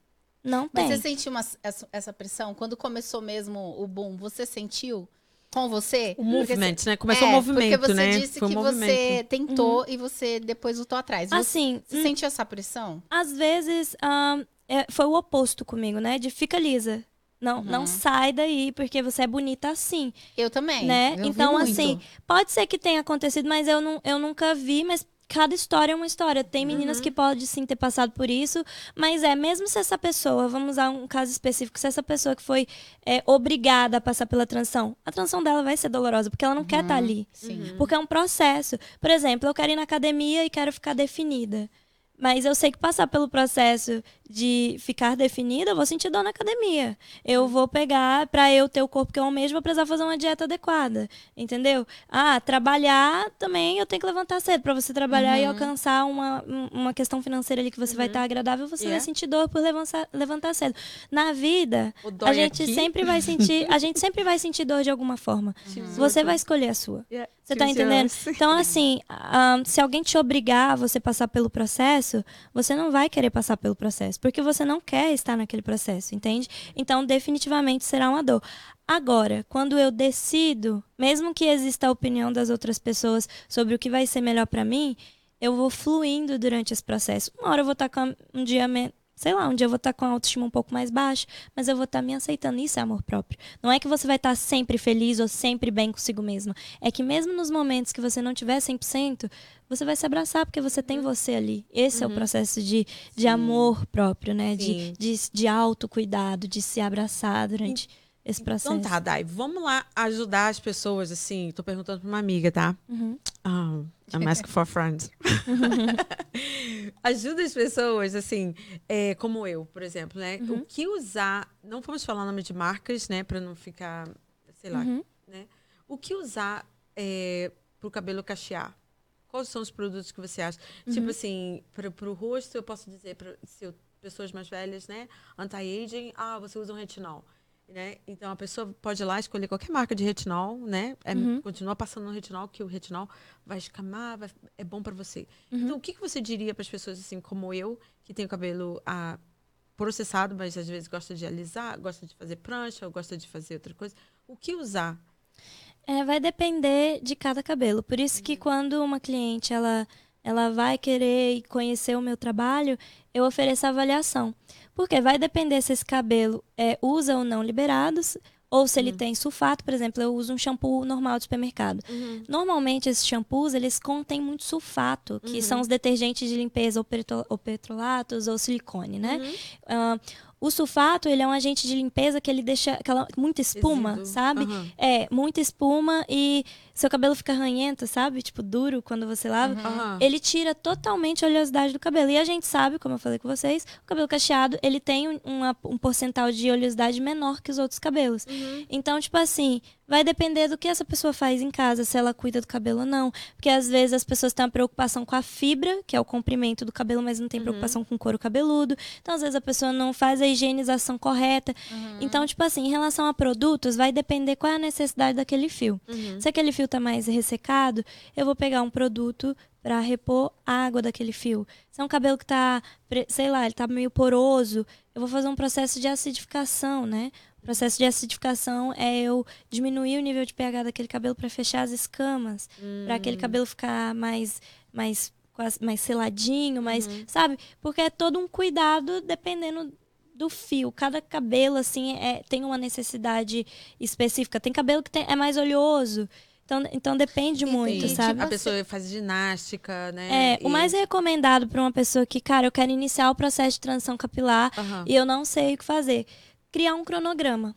não Mas tem. você sentiu uma- essa, essa pressão? Quando começou mesmo o boom, você sentiu com você? O movimento, né? Começou é, o movimento, Porque você né? disse Foi um que movimento. você tentou e você depois voltou atrás. Você, Assim, você sentiu essa pressão? às vezes ahn, é, foi o oposto comigo, né? De fica lisa. Não, não Uhum. sai daí, porque você é bonita assim, Eu também. né? eu então, assim, pode ser que tenha acontecido, mas eu, não, eu nunca vi, mas cada história é uma história. Tem meninas Uhum. que podem sim ter passado por isso, mas é, mesmo se essa pessoa, vamos usar um caso específico, se essa pessoa que foi é, obrigada a passar pela transição, a transição dela vai ser dolorosa, porque ela não quer estar ali. Sim. Porque é um processo. Por exemplo, eu quero ir na academia e quero ficar definida. Mas eu sei que passar pelo processo de ficar definida, eu vou sentir dor na academia. Eu vou pegar, pra eu ter o corpo que eu almejo, vou precisar fazer uma dieta adequada. Entendeu? Ah, trabalhar também eu tenho que levantar cedo. Pra você trabalhar e alcançar uma, um- uma questão financeira ali que você vai estar agradável, você vai Yeah. sentir dor por levantar, levantar cedo. Na vida, a gente aqui. sempre vai sentir, a gente sempre vai sentir dor de alguma forma. Você vai escolher a sua. Yeah. Você tá entendendo? Então, assim, ah, se alguém te obrigar a você passar pelo processo, você não vai querer passar pelo processo, porque você não quer estar naquele processo, entende? Então, definitivamente será uma dor. Agora, quando eu decido, mesmo que exista a opinião das outras pessoas sobre o que vai ser melhor pra mim, eu vou fluindo durante esse processo. Uma hora eu vou estar com um dia, sei lá, um dia eu vou estar com a autoestima um pouco mais baixa, mas eu vou estar me aceitando. Isso é amor próprio. Não é que você vai estar sempre feliz ou sempre bem consigo mesma. É que mesmo nos momentos que você não tiver 100%, você vai se abraçar porque você tem você ali. Esse é o processo de, de amor próprio, né? De, Sim. de, de autocuidado, de se abraçar durante esse processo. Então tá, Dai, vamos lá ajudar as pessoas, assim. Tô perguntando pra uma amiga, tá? Uhum. Ah, I'm asking for friends. Ajuda as pessoas, assim, é, como eu, por exemplo, né? Uhum. O que usar. Não vamos falar nome de marcas, né? Pra não ficar, sei lá, Uhum. né? O que usar é, pro cabelo cachear? Quais são os produtos que você acha? Tipo assim, para o rosto, eu posso dizer para pessoas mais velhas, né? Anti-aging, ah, você usa um retinol. Né? Então a pessoa pode ir lá escolher qualquer marca de retinol, né? É, Continua passando no retinol, que o retinol vai escamar, vai- é bom para você. Então o que, que você diria para as pessoas assim como eu, que tem o cabelo ah, processado, mas às vezes gosta de alisar, gosta de fazer prancha, ou gosta de fazer outra coisa? O que usar? É, vai depender de cada cabelo. Por isso que quando uma cliente ela, ela vai querer conhecer o meu trabalho, eu ofereço avaliação. Porque vai depender se esse cabelo é, usa ou não liberados, ou se ele tem sulfato, por exemplo, eu uso um shampoo normal de supermercado. Normalmente esses shampoos, eles contêm muito sulfato, que são os detergentes de limpeza ou, petrol- ou petrolatos ou silicone, né? Ah, o sulfato, ele é um agente de limpeza que ele deixa aquela, muita espuma, Resíduo. sabe? Aham. É, muita espuma e seu cabelo fica ranhento, sabe? Tipo, duro quando você lava. Aham. Ele tira totalmente a oleosidade do cabelo. E a gente sabe, como eu falei com vocês, o cabelo cacheado, ele tem um, uma- um porcentual de oleosidade menor que os outros cabelos. Então, tipo assim, vai depender do que essa pessoa faz em casa, se ela cuida do cabelo ou não. Porque às vezes as pessoas têm uma preocupação com a fibra, que é o comprimento do cabelo, mas não tem preocupação com o couro cabeludo. Então, às vezes a pessoa não faz a higienização correta. Então, tipo assim, em relação a produtos, vai depender qual é a necessidade daquele fio. Se aquele fio tá mais ressecado, eu vou pegar um produto para repor a água daquele fio. Se é um cabelo que tá, sei lá, ele tá meio poroso, eu vou fazer um processo de acidificação, né? O processo de acidificação é eu diminuir o nível de pH daquele cabelo para fechar as escamas, para aquele cabelo ficar mais mais quase- mais seladinho, mais, sabe? Porque é todo um cuidado dependendo do fio. Cada cabelo, assim, é, tem uma necessidade específica. Tem cabelo que tem- é mais oleoso. Então, então depende muito, e, sabe? A pessoa faz ginástica, né? É, o E- mais recomendado para uma pessoa que, cara, eu quero iniciar o processo de transição capilar Aham. e eu não sei o que fazer, criar um cronograma.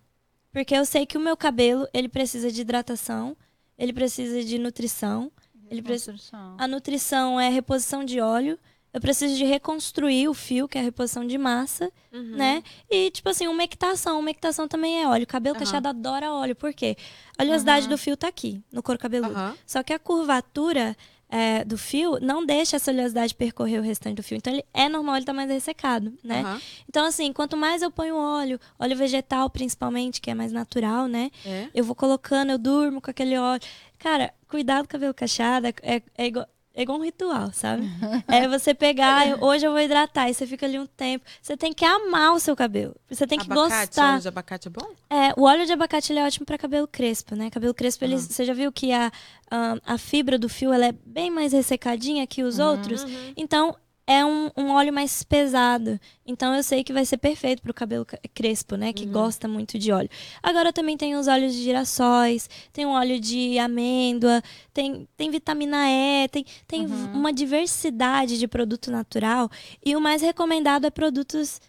Porque eu sei que o meu cabelo, ele precisa de hidratação, ele precisa de nutrição, ele precisa a nutrição é reposição de óleo. Eu preciso de reconstruir o fio, que é a reposição de massa, Uhum. né? E, tipo assim, umectação. Umectação também é óleo. Cabelo Aham. cacheado adora óleo. Por quê? A oleosidade do fio tá aqui, no couro cabeludo. Só que a curvatura é, do fio não deixa essa oleosidade percorrer o restante do fio. Então, ele é normal ele tá mais ressecado, né? Aham. Então, assim, quanto mais eu ponho óleo, óleo vegetal principalmente, que é mais natural, né? É. Eu vou colocando, eu durmo com aquele óleo. Cara, cuidar do cabelo cacheado é, é igual, é igual um ritual, sabe? é você pegar, hoje eu vou hidratar, e você fica ali um tempo. Você tem que amar o seu cabelo. Você tem que abacate, gostar. óleo de abacate é bom? É, o óleo de abacate ele é ótimo para cabelo crespo, né? Cabelo crespo, ele, Aham. você já viu que a, a, a fibra do fio ela é bem mais ressecadinha que os outros? Então, é um, um óleo mais pesado. Então, eu sei que vai ser perfeito pro cabelo ca- crespo, né? Que gosta muito de óleo. Agora, também tem os óleos de girassóis, tem um óleo de amêndoa, tem, tem vitamina E, tem, tem v- uma diversidade de produto natural. E o mais recomendado é produtos,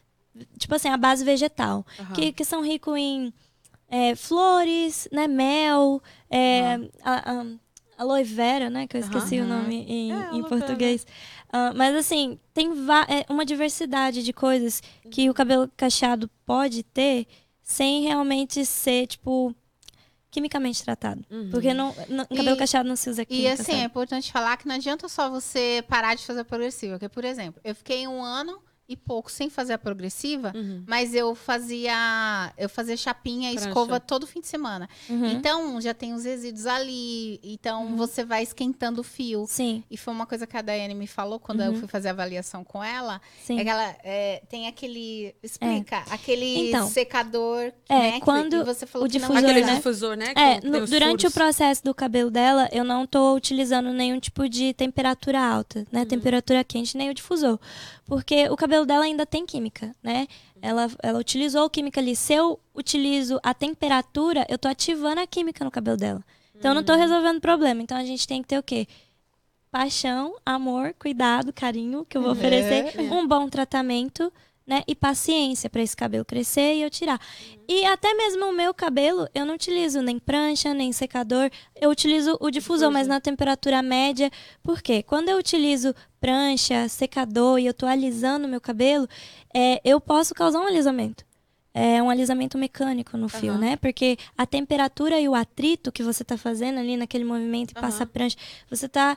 tipo assim, a base vegetal Aham. que, que são ricos em é, flores, né, mel, é, a, a- aloe vera, né, que eu esqueci o nome em, É, em português. Ah, mas assim, tem é, uma diversidade de coisas que o cabelo cacheado pode ter sem realmente ser, tipo, quimicamente tratado. Uhum. Porque não, não- cabelo E- cacheado não se usa E química, assim, é sabe? importante falar que não adianta só você parar de fazer progressiva. Porque, por exemplo, eu fiquei um ano e pouco sem fazer a progressiva, Uhum. mas eu fazia eu fazia chapinha e escova todo fim de semana. Uhum. Então, já tem os resíduos ali, então você vai esquentando o fio. Sim, E foi uma coisa que a Daiane me falou quando Uhum. eu fui fazer a avaliação com ela. sim. É que ela é, tem aquele. Explica, aquele Então, secador. é, né, que- quando e você falou o que não difusor, Aquele né? difusor, né? É, que no- durante furos. o processo do cabelo dela, eu não tô utilizando nenhum tipo de temperatura alta, né? Temperatura quente, nem o difusor. Porque o cabelo dela ainda tem química, né? Ela, ela utilizou química ali. Se eu utilizo a temperatura, eu tô ativando a química no cabelo dela. Então eu não tô resolvendo o problema. Então a gente tem que ter o quê? Paixão, amor, cuidado, carinho, que eu vou oferecer. Um bom tratamento, né? E paciência para esse cabelo crescer e eu tirar. E até mesmo o meu cabelo, eu não utilizo nem prancha, nem secador. Eu utilizo o difusor, mas na temperatura média. Por quê? Quando eu utilizo prancha, secador e eu tô alisando o meu cabelo, é, eu posso causar um alisamento. é um alisamento mecânico no fio, Aham. né? Porque a temperatura e o atrito que você tá fazendo ali naquele movimento e passa a prancha, você tá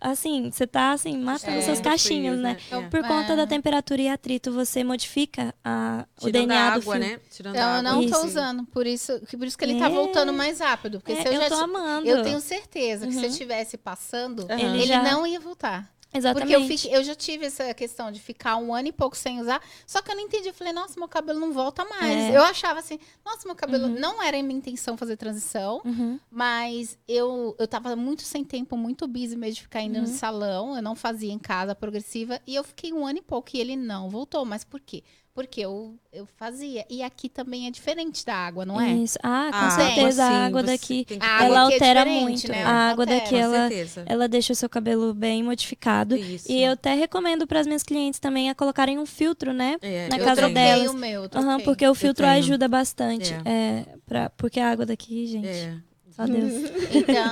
assim, você tá assim, matando É, seus muito cachinhos, frio, né? É. Por conta É. da temperatura e atrito, você modifica a, o DNA a do água, fio. né? Tirando Então, a eu não tô Isso. usando. Por isso, que- por isso que ele tá É. voltando mais rápido. Porque É, se eu, eu já tô amando. Eu tenho certeza que se eu Uhum. estivesse passando, Aham. Ele ele já- não ia voltar. Exatamente. Porque eu, eu já tive essa questão de ficar um ano e pouco sem usar, só que eu não entendi. Eu falei, nossa, meu cabelo não volta mais. É. Eu achava assim, nossa, meu cabelo. Uhum. Não era minha intenção fazer transição, Uhum. mas eu, eu tava muito sem tempo, muito busy mesmo de ficar indo no Uhum. salão. Eu não fazia em casa progressiva. E eu fiquei um ano e pouco e ele não voltou. Mas por quê? Porque eu, eu fazia. E aqui também é diferente da água, não é? Isso. Ah, com Ah, certeza sim, a água daqui, que- A água ela é altera diferente, muito. né? A água Altera. daqui, Com ela, certeza. ela deixa o seu cabelo bem modificado. Isso. E eu até recomendo para as minhas clientes também a colocarem um filtro, né? É, na eu casa tenho. delas. o meu. eu Aham, troquei. porque o filtro ajuda bastante. É. É. pra, porque a água daqui, gente, É. só Deus. Então,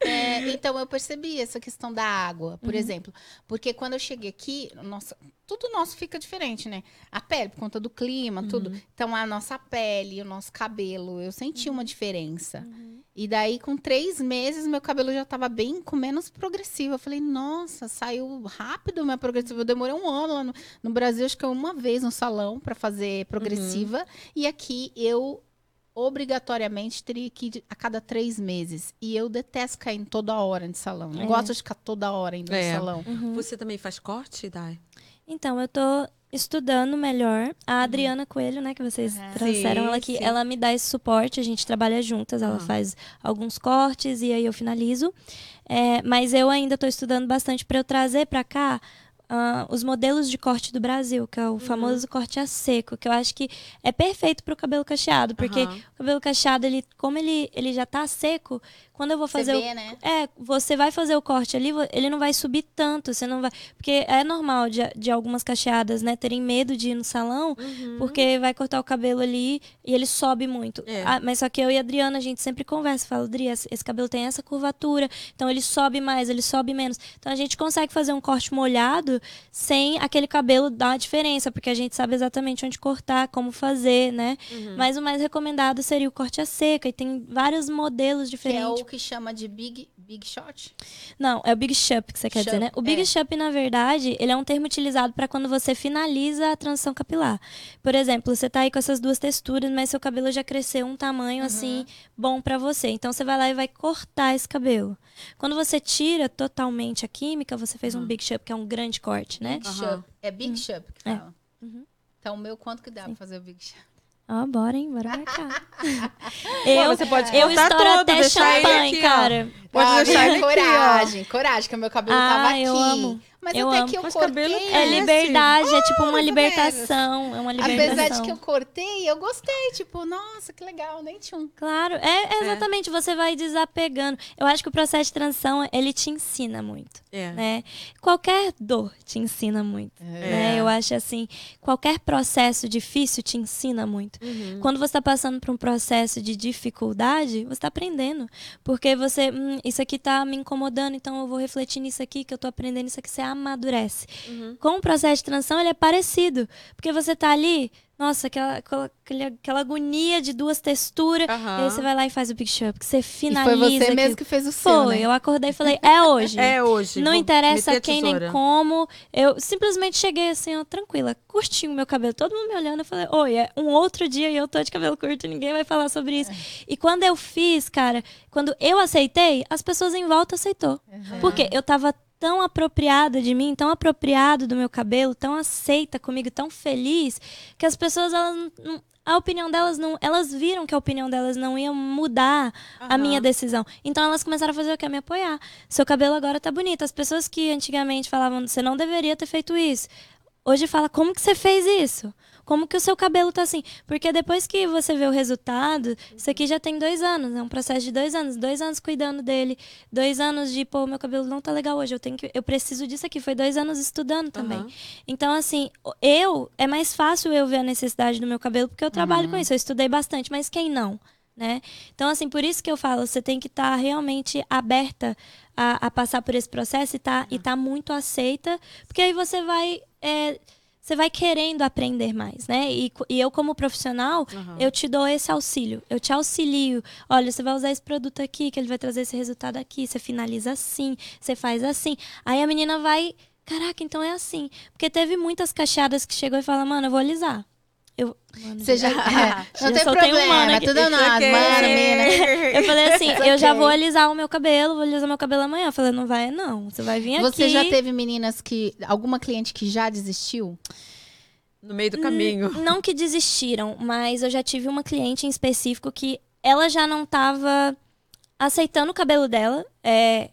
é, então eu percebi essa questão da água, por Uhum. exemplo. Porque quando eu cheguei aqui, nossa, tudo nosso fica diferente, né? A pele, por conta do clima, tudo. Uhum. Então, a nossa pele, o nosso cabelo, eu senti Uhum. uma diferença. E daí, com três meses, meu cabelo já tava bem com menos progressivo. Eu falei, nossa, saiu rápido minha progressiva. Eu demorei um ano lá no, no Brasil, acho que uma vez no salão para fazer progressiva. E aqui eu obrigatoriamente teria que ir a cada três meses. E eu detesto cair em toda hora de salão. Não É. gosto de ficar toda hora indo É. no salão. Uhum. Você também faz corte, Dai? Então, eu tô estudando melhor. A Adriana Coelho, né, que vocês Uhum. trouxeram Sim, ela aqui, sim. ela me dá esse suporte, a gente trabalha juntas, ela faz alguns cortes e aí eu finalizo. É, mas eu ainda tô estudando bastante para eu trazer para cá ah, os modelos de corte do Brasil, que é Uhum. o famoso corte a seco, que eu acho que é perfeito pro cabelo cacheado, porque Aham. o cabelo cacheado, ele, como ele, ele já tá seco, quando eu vou Você fazer o vê, né? é, você vai fazer o corte ali, ele não vai subir tanto, você não vai. Porque é normal de, de algumas cacheadas, né, terem medo de ir no salão, Uhum. porque vai cortar o cabelo ali e ele sobe muito. É. Ah, mas só que eu e a Adriana, a gente sempre conversa, fala, Adri, esse, esse cabelo tem essa curvatura, então ele sobe mais, ele sobe menos. Então a gente consegue fazer um corte molhado sem aquele cabelo dar a diferença, porque a gente sabe exatamente onde cortar, como fazer, né? Uhum. Mas o mais recomendado seria o corte a seca, e tem vários modelos é diferentes. O que chama de big, big shot. Não, é o Big Shup que você quer dizer, né? O Big é. Shup, na verdade, ele é um termo utilizado para quando você finaliza a transição capilar. Por exemplo, você tá aí com essas duas texturas, mas seu cabelo já cresceu um tamanho assim bom para você. Então você vai lá e vai cortar esse cabelo. Quando você tira totalmente a química, você fez um Big Shup, que é um grande corte, né? Big Aham. Shup. É Big Shup que É. fala. Uhum. Então, o meu, quanto que dá pra fazer o Big Shup? Ó, bora, hein? Bora marcar. Pô, eu, você pode eu estouro todo, até champanhe, aqui, cara. Pode Ah, deixar ele aqui, ó. coragem, coragem, que o meu cabelo Ah, tava aqui. eu amo. Mas Eu até amo. que eu Mas cortei. cabelo É liberdade, é tipo uma libertação. É uma libertação. Apesar de que eu cortei, eu gostei. Tipo, nossa, que legal, nem tinha um. Claro, é, é exatamente, você vai desapegando. Eu acho que o processo de transição, ele te ensina muito, É. né? Qualquer dor te ensina muito, né? É. Eu acho assim, qualquer processo difícil te ensina muito. Uhum. Quando você está passando por um processo de dificuldade, você está aprendendo. Porque você, hum, isso aqui tá me incomodando, então eu vou refletir nisso aqui, que eu tô aprendendo isso aqui, você amadurece. Uhum. Com o processo de transição, ele é parecido. Porque você tá ali, nossa, aquela, aquela, aquela agonia de duas texturas. Aham. E aí você vai lá e faz o Big Shop, que você E finaliza. foi você aquilo. mesmo que fez o seu, Foi, né? eu acordei e falei, é hoje. É hoje. Não interessa quem nem como. Eu simplesmente cheguei assim, ó, tranquila, curtinho o meu cabelo. Todo mundo me olhando, eu falei, oi, é um outro dia e eu tô de cabelo curto, ninguém vai falar sobre isso. E quando eu fiz, cara, quando eu aceitei, as pessoas em volta aceitou. Uhum. Porque eu tava tão apropriada de mim, tão apropriado do meu cabelo, tão aceita comigo, tão feliz, que as pessoas, elas não- a opinião delas não. Elas viram que a opinião delas não ia mudar a Aham. minha decisão. Então elas começaram a fazer o que? Me apoiar. Seu cabelo agora tá bonito. As pessoas que antigamente falavam, você não deveria ter feito isso. Hoje fala, como que você fez isso? Como que o seu cabelo tá assim? Porque depois que você vê o resultado, isso aqui já tem dois anos, é um processo de dois anos, dois anos cuidando dele, dois anos de, pô, meu cabelo não tá legal hoje, eu tenho que, eu preciso disso aqui. Foi dois anos estudando também. Aham. Então, assim, eu, é mais fácil eu ver a necessidade do meu cabelo, porque eu trabalho com isso, eu estudei bastante, mas quem não? Né? Então, assim, por isso que eu falo, você tem que estar realmente aberta a, a passar por esse processo e tá, e tá muito aceita, porque aí você vai é, você vai querendo aprender mais, né? E, e eu, como profissional, Aham. eu te dou esse auxílio. Eu te auxilio. Olha, você vai usar esse produto aqui, que ele vai trazer esse resultado aqui. Você finaliza assim, você faz assim. Aí a menina vai. Caraca, então é assim. Porque teve muitas cacheadas que chegou e fala, mano, eu vou alisar. Eu, mano, Você já. é, Já não tem só tem um problema, mano é aqui. tudo nós, ok. mano, mina. Eu falei assim, It's eu já okay. vou alisar o meu cabelo, vou alisar meu cabelo amanhã. Eu falei, não vai, não. Você vai vir Você aqui. já teve meninas que. Alguma cliente que já desistiu? No meio do caminho. Não que desistiram, mas eu já tive uma cliente em específico que ela já não tava aceitando o cabelo dela. É,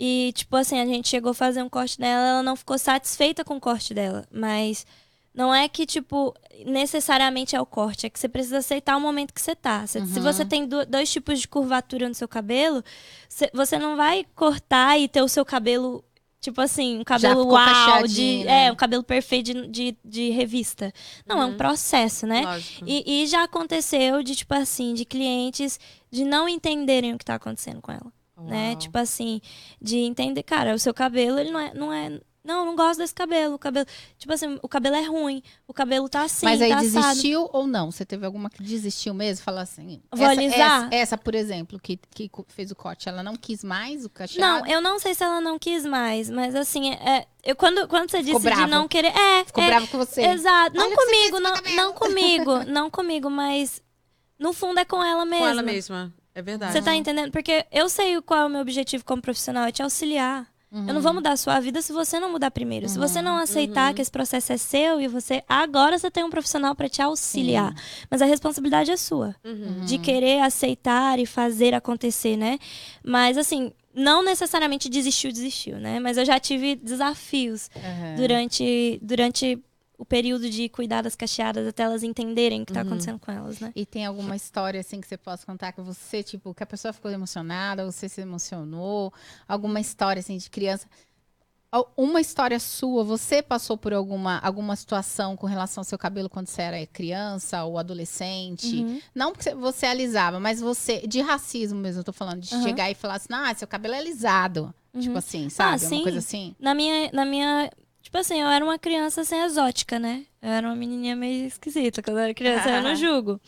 e, tipo assim, a gente chegou a fazer um corte dela, ela não ficou satisfeita com o corte dela. Mas não é que, tipo, necessariamente é o corte, é que você precisa aceitar o momento que você tá. Se, se você tem do- dois tipos de curvatura no seu cabelo, cê- você não vai cortar e ter o seu cabelo. Tipo assim, um cabelo uau, de, né? é, um cabelo perfeito de, de, de revista. Não, é um processo, né? E, e já aconteceu de, tipo assim, de clientes de não entenderem o que tá acontecendo com ela. Né? Uau. Tipo assim, de entender, cara, o seu cabelo, ele não é. Não, é, não, eu não gosto desse cabelo. O cabelo. Tipo assim, o cabelo é ruim. O cabelo tá assim, Mas aí tá assado. desistiu ou não? Você teve alguma que desistiu mesmo? Falou assim. Vou essa, alisar? Essa, essa, por exemplo, que, que fez o corte, ela não quis mais o cacheado? Não, eu não sei se ela não quis mais, mas assim, é, eu, quando, quando você Ficou disse de não querer. É, Ficou é, bravo com você. Exato. Não Olha comigo, não, não comigo, não comigo, mas no fundo é com ela mesma. Com ela mesma. É verdade. Você tá entendendo? Porque eu sei qual é o meu objetivo como profissional, é te auxiliar. Eu não vou mudar a sua vida se você não mudar primeiro. Se você não aceitar que esse processo é seu e você agora você tem um profissional para te auxiliar, mas a responsabilidade é sua Uhum. de querer aceitar e fazer acontecer, né? Mas assim, não necessariamente desistiu, desistiu, né? Mas eu já tive desafios durante durante o período de cuidar das cacheadas até elas entenderem o que tá acontecendo com elas, né? E tem alguma história assim que você possa contar que você, tipo, que a pessoa ficou emocionada, você se emocionou? Alguma história assim de criança? Uma história sua, você passou por alguma, alguma situação com relação ao seu cabelo quando você era criança ou adolescente? Uhum. Não porque você- você alisava, mas você, de racismo mesmo, eu tô falando, de Aham. chegar e falar assim, ah, seu cabelo é alisado. Tipo assim, sabe? Uma sim. coisa assim. Na minha, na minha. Tipo assim, eu era uma criança assim, exótica, né? Eu era uma menininha meio esquisita quando eu era criança, eu não julgo.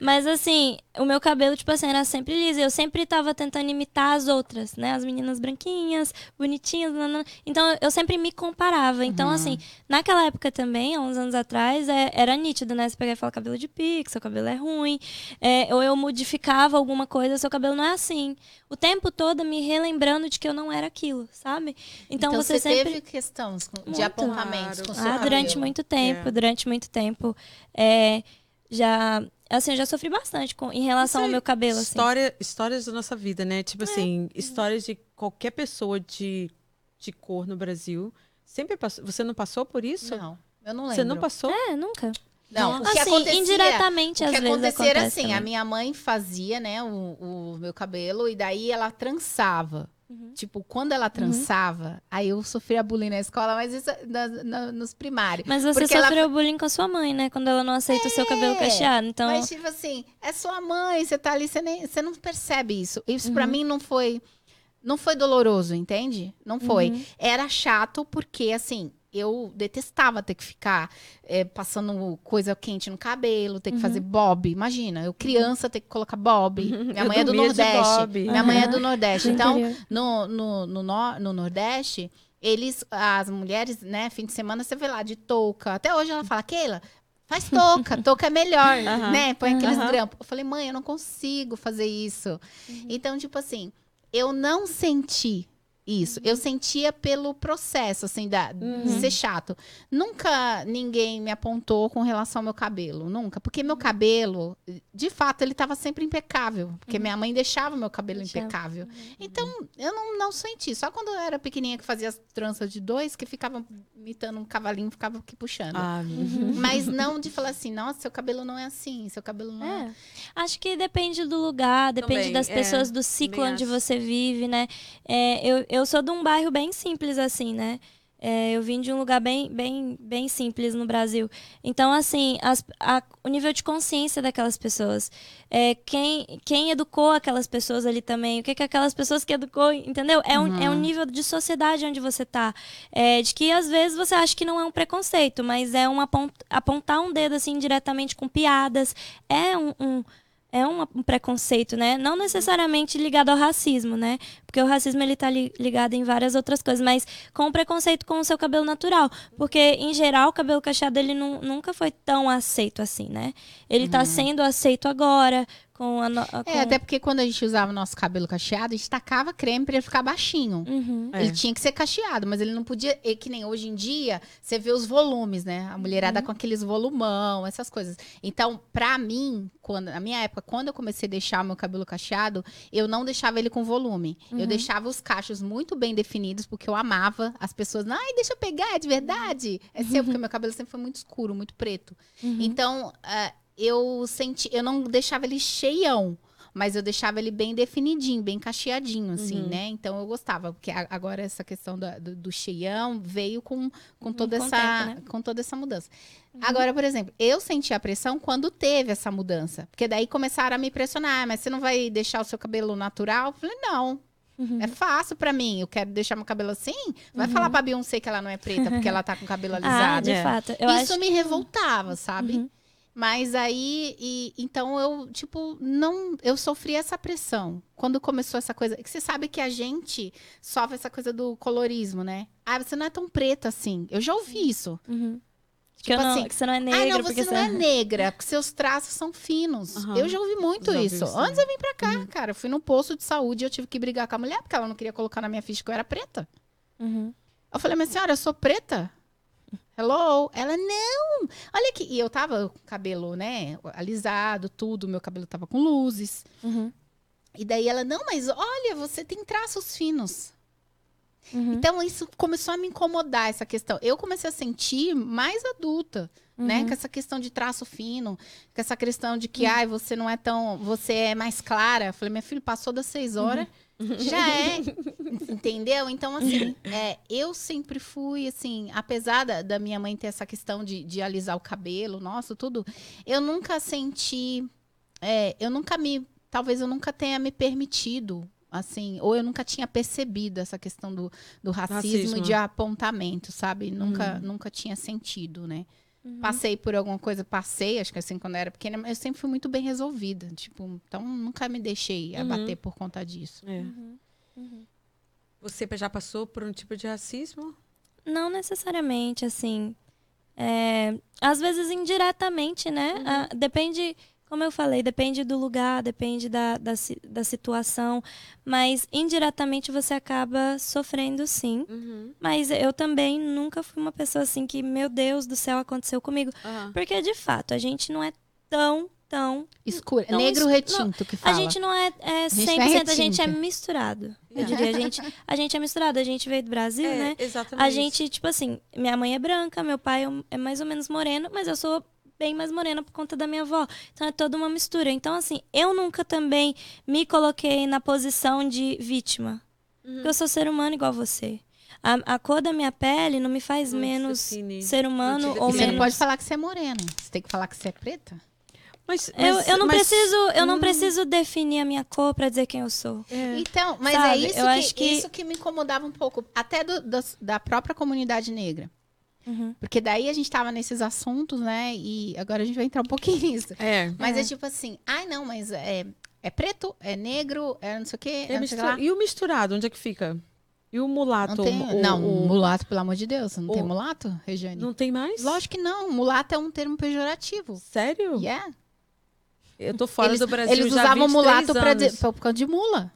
Mas assim, o meu cabelo, tipo assim, era sempre liso. Eu sempre tava tentando imitar as outras, né? As meninas branquinhas, bonitinhas. nanana. Então eu sempre me comparava. Então, assim, naquela época também, há uns anos atrás, é- era nítido, né? Você pegar e falar cabelo de pique, seu cabelo é ruim. É, ou eu modificava alguma coisa, seu cabelo não é assim. O tempo todo me relembrando de que eu não era aquilo, sabe? Então, você, sempre. teve questões de Muito. apontamentos com o seu Ah, durante cabelo. muito tempo, É. durante muito tempo. É, já, assim, eu já sofri bastante com, em relação ao aí, meu cabelo, assim. História, histórias da nossa vida, né? É. Tipo assim, histórias de qualquer pessoa de, de cor no Brasil. Sempre passou. Você não passou por isso? Não, eu não lembro. Você não passou? É, nunca. Não, o que assim, acontecia, indiretamente, o às que vezes acontecia acontece assim, a também. minha mãe fazia, né, o, o meu cabelo e daí ela trançava. Uhum. Tipo, quando ela trançava, aí eu sofria bullying na escola, mas isso na- na- nos primários. Mas você Porque ela- sofreu bullying com a sua mãe, né? Quando ela não aceita o seu cabelo É, cacheado. Então, Mas, tipo assim, é sua mãe, você tá ali, você, nem, você não percebe isso. Isso Uhum. pra mim não foi. Não foi doloroso, entende? Não foi. Uhum. Era chato porque, assim, eu detestava ter que ficar é, passando coisa quente no cabelo, ter que Uhum. fazer bob. Imagina, eu criança ter que colocar bob. Minha Eu mãe é do de Nordeste. Minha mãe é do Nordeste. Então, no, no, no, no Nordeste, eles, as mulheres, né, fim de semana, você vê lá de touca. Até hoje ela fala, Keila, faz touca, touca é melhor, Aham. né? Põe aqueles grampos. Eu falei, mãe, eu não consigo fazer isso. Uhum. Então, tipo assim, eu não senti isso. Eu sentia pelo processo, assim, da, de Uhum. ser chato. Nunca ninguém me apontou com relação ao meu cabelo, nunca. Porque meu cabelo, de fato, ele tava sempre impecável. Porque minha mãe deixava meu cabelo Deixava. impecável. Então, eu não, não senti. Só quando eu era pequenininha que fazia as tranças de dois, que ficava imitando um cavalinho, ficava aqui puxando. Ah, Mas não de falar assim, nossa, seu cabelo não é assim, seu cabelo não é. É. Acho que depende do lugar, depende Também, das é, pessoas, do ciclo também onde acho. você vive, né? É, eu, eu sou de um bairro bem simples, assim, né? É, eu vim de um lugar bem, bem, bem simples no Brasil. Então, assim, as, a, o nível de consciência daquelas pessoas. É, quem, quem educou aquelas pessoas ali também. O que, que aquelas pessoas que educou, entendeu? É, um, é um nível de sociedade onde você tá. É, de que às vezes você acha que não é um preconceito, mas é um apont, apontar um dedo assim diretamente com piadas. É um, um é um, um, preconceito, né? Não necessariamente ligado ao racismo, né? Porque o racismo ele tá li, ligado em várias outras coisas, mas com o preconceito com o seu cabelo natural, porque em geral o cabelo cacheado ele não, nunca foi tão aceito assim, né? Ele tá uhum. tá sendo aceito agora, com a, a, com... É, até porque quando a gente usava o nosso cabelo cacheado, a gente tacava creme pra ele ficar baixinho. Uhum. Ele é. tinha que ser cacheado, mas ele não podia. E que nem hoje em dia, você vê os volumes, né? A mulherada uhum. com aqueles volumão, essas coisas. Então, pra mim, quando, na minha época, quando eu comecei a deixar o meu cabelo cacheado, eu não deixava ele com volume. Uhum. Eu deixava os cachos muito bem definidos, porque eu amava as pessoas. Ai, deixa eu pegar, é de verdade. É seu, porque meu cabelo sempre foi muito escuro, muito preto. Uhum. Então, uh, eu senti, eu não deixava ele cheião, mas eu deixava ele bem definidinho, bem cacheadinho, assim, uhum. né? Então eu gostava, porque agora essa questão do, do, do cheião veio com, com toda essa né? com toda essa mudança. Uhum. Agora, por exemplo, eu senti a pressão quando teve essa mudança, porque daí começaram a me pressionar, mas você não vai deixar o seu cabelo natural? Eu falei, não. Uhum. É fácil para mim. Eu quero deixar meu cabelo assim. Vai uhum. falar pra Beyoncé que ela não é preta porque ela tá com o cabelo alisado. ah, de é. fato. Eu Isso acho... me revoltava, sabe? Uhum. Mas aí, e, então eu, tipo, não. Eu sofri essa pressão. Quando começou essa coisa. Que você sabe que a gente sofre essa coisa do colorismo, né? Ah, você não é tão preta assim. Eu já ouvi isso. Uhum. Tipo não, assim, que você não é negra. Ah, não, você não é negra, porque seus traços são finos. Uhum. Eu já ouvi muito já isso. Ouvi Antes eu vim pra cá, uhum. cara. Eu fui no posto de saúde e eu tive que brigar com a mulher, porque ela não queria colocar na minha ficha que eu era preta. Uhum. Eu falei, mas senhora, eu sou preta? Hello? Ela, não! Olha aqui. E eu tava com cabelo, né, alisado, tudo. Meu cabelo tava com luzes. Uhum. E daí ela, não, mas olha, você tem traços finos. Uhum. Então, isso começou a me incomodar, essa questão. Eu comecei a sentir mais adulta, uhum. né? Com essa questão de traço fino, com essa questão de que, uhum. ai, você não é tão. Você é mais clara. Eu falei, minha filha, passou das seis horas. Uhum. Já é. entendeu? Então, assim, é, eu sempre fui, assim, apesar da, da, minha mãe ter essa questão de, de alisar o cabelo, nossa, tudo, eu nunca senti. É, eu nunca me. Talvez eu nunca tenha me permitido assim, ou eu nunca tinha percebido essa questão do, do racismo, racismo. de apontamento, sabe? Nunca, hum. nunca tinha sentido, né? Uhum. Passei por alguma coisa, passei, acho que assim, quando eu era pequena, eu sempre fui muito bem resolvida. Tipo, então nunca me deixei uhum. abater por conta disso. É. Uhum. uhum. Você já passou por um tipo de racismo? Não necessariamente, assim. É, às vezes indiretamente, né? Uhum. Ah, depende como eu falei, depende do lugar, depende da, da, da situação, mas indiretamente você acaba sofrendo sim. Uhum. Mas eu também nunca fui uma pessoa assim que, meu Deus do céu, aconteceu comigo. Uhum. Porque, de fato, a gente não é tão tão escuro, tão negro retinto que fala. A gente não é, é 100%, a gente, é a gente é misturado. Eu diria, a gente, a gente é misturado, a gente veio do Brasil, é, né? Exatamente. A gente, tipo assim, minha mãe é branca, meu pai é mais ou menos moreno, mas eu sou bem mais morena por conta da minha avó. Então é toda uma mistura. Então, assim, eu nunca também me coloquei na posição de vítima. Uhum. Porque eu sou ser humano igual você. A, a cor da minha pele não me faz não menos ser humano ou menos. Você não pode falar que você é morena. Você tem que falar que você é preta. Mas, mas, eu, eu não mas, preciso eu hum. não preciso definir a minha cor para dizer quem eu sou. É. Então, mas é Sabe? é isso eu que, que, isso que me incomodava um pouco, até do, do, da própria comunidade negra. Uhum. Porque daí a gente tava nesses assuntos, né? E agora a gente vai entrar um pouquinho nisso. É. Mas é, é tipo assim, ai não, mas é, é preto, é negro, é não sei o quê. É mistura... E o misturado, onde é que fica? E o mulato? Não, tem, o, não o... mulato, pelo amor de Deus. Não o... tem mulato, Regiane? Não tem mais? Lógico que não. Mulato é um termo pejorativo. Sério? Yeah. Eu tô fora eles, do Brasil Eles usavam mulato pra, de, por causa de mula.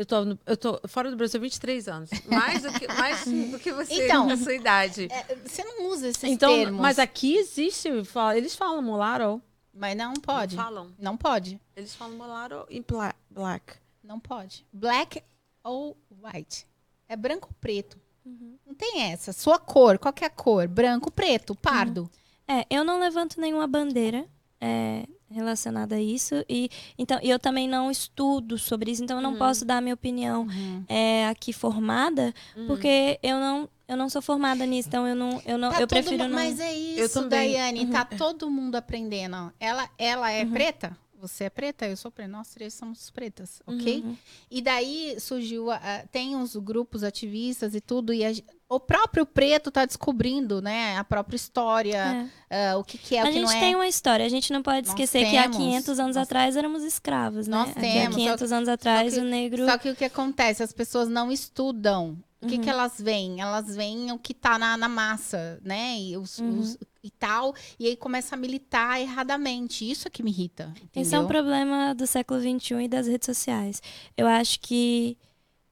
Eu tô, eu tô fora do Brasil há 23 anos. Mais do que, mais do que você então, na sua idade. É, você não usa esses então, termos. Mas aqui existe, eles falam mulatto. Mas não pode. Não falam. Não pode. Eles falam mulatto e black. Não pode. Black ou white. É branco ou preto. Uhum. Não tem essa. Sua cor, qual é a cor? Branco, preto, pardo. Uhum. É, eu não levanto nenhuma bandeira. É, relacionado a isso e então e eu também não estudo sobre isso então eu não Uhum. posso dar minha opinião Uhum. é, aqui formada Uhum. porque eu não eu não sou formada nisso então eu não eu não Tá eu prefiro mu- não Mas é Eu isso, também. Daiane, tá todo mundo aprendendo. Ela, ela é Uhum. preta? Você é preta? Eu sou preta. Nós três somos pretas, ok? Uhum. E daí surgiu, a- a- tem os grupos ativistas e tudo, e a o próprio preto tá descobrindo, né, a própria história, É. ah, o que, que é, a o que gente não é. tem uma história, a gente não pode Nós esquecer que há temos, 500 anos nós- atrás éramos escravos, né? Nós temos, há só 500 anos atrás que- o negro Só que o que acontece? As pessoas não estudam. O que, Uhum. que elas veem? Elas veem o que tá na, na massa, né? E, os, Uhum. os- e tal. E aí começa a militar erradamente. Isso é que me irrita. Esse é um entendeu? problema do século XXI e das redes sociais. Eu acho que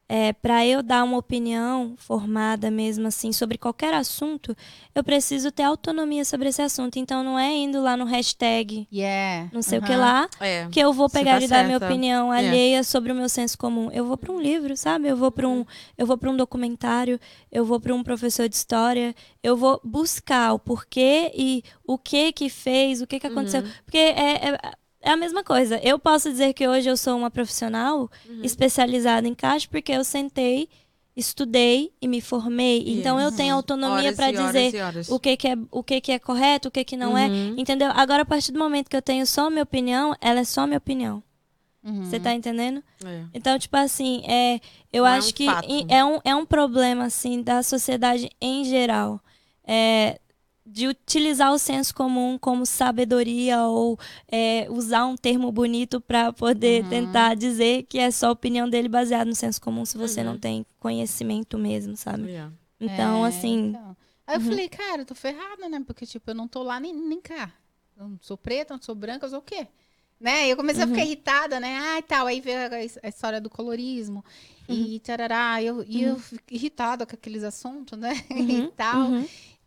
é, para eu dar uma opinião formada mesmo assim sobre qualquer assunto, eu preciso ter autonomia sobre esse assunto. Então não é indo lá no hashtag Yeah. não sei o que aham. lá É. que eu vou pegar tá e dar minha opinião É. alheia sobre o meu senso comum. Eu vou para um livro, sabe? Eu vou para um, eu vou para um documentário, eu vou para um professor de história, eu vou buscar o porquê e o que que fez, o que que aconteceu, Uhum. porque é, é, é a mesma coisa. Eu posso dizer que hoje eu sou uma profissional Uhum. especializada em caixa porque eu sentei, estudei e me formei. Então eu Yes. tenho autonomia Horas para horas dizer e horas. o que que é o que que é correto, o que que não é. Uhum. Entendeu? Agora, a partir do momento que eu tenho só minha opinião, ela é só minha opinião. Uhum. Você tá entendendo? É. Então, tipo assim, é, eu Não é acho um que fato. é um, é um problema, assim, da sociedade em geral. É, de utilizar o senso comum como sabedoria ou é, usar um termo bonito para poder Uhum. tentar dizer que é só a opinião dele baseada no senso comum se você Uhum. não tem conhecimento mesmo, sabe? Yeah. Então, É, assim, então. Aí eu Uhum. falei, cara, eu tô ferrada, né? Porque, tipo, eu não tô lá nem, nem cá. Eu não sou preta, não sou branca, eu sou o quê? Né? E eu comecei a ficar Uhum. irritada, né? Ah, e tal. Aí veio a, a história do colorismo. Uhum. E tarará. Eu, E eu fico irritada com aqueles assuntos, né? Uhum, e tal.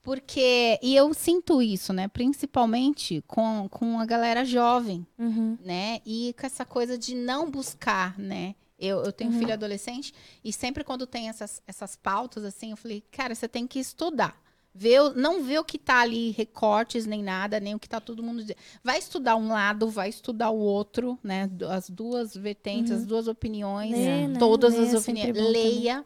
Porque... E eu sinto isso, né? Principalmente com, com a galera jovem, uhum, né? E com essa coisa de não buscar, né? Eu, eu tenho um Uhum. filho adolescente e sempre quando tem essas, essas pautas, assim, eu falei, cara, você tem que estudar. Ver, o- não ver o que tá ali, recortes, nem nada, nem o que tá todo mundo dizendo. Vai estudar um lado, vai estudar o outro, né? As duas vertentes, Uhum. as duas opiniões, Lê, né? todas as é opiniões. bom também.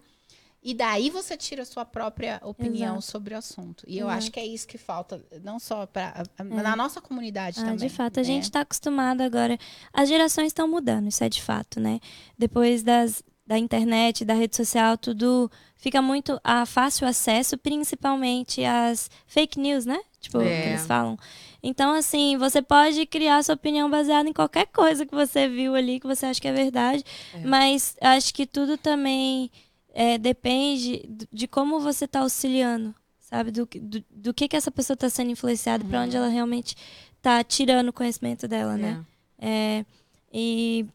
E daí você tira a sua própria opinião Exato. sobre o assunto. E eu Exato. acho que é isso que falta, não só para na nossa comunidade Ah, também. de fato, a né? gente está acostumado agora. As gerações estão mudando, isso é de fato, né? Depois das, da internet, da rede social, tudo fica muito a fácil acesso, principalmente as fake news, né? Tipo, É. que eles falam. Então, assim, você pode criar sua opinião baseada em qualquer coisa que você viu ali, que você acha que é verdade. É. Mas acho que tudo também é, depende de como você está auxiliando, sabe? Do, que- do, do que, que essa pessoa está sendo influenciada, para Uhum. onde ela realmente está tirando o conhecimento dela, né? É. É, e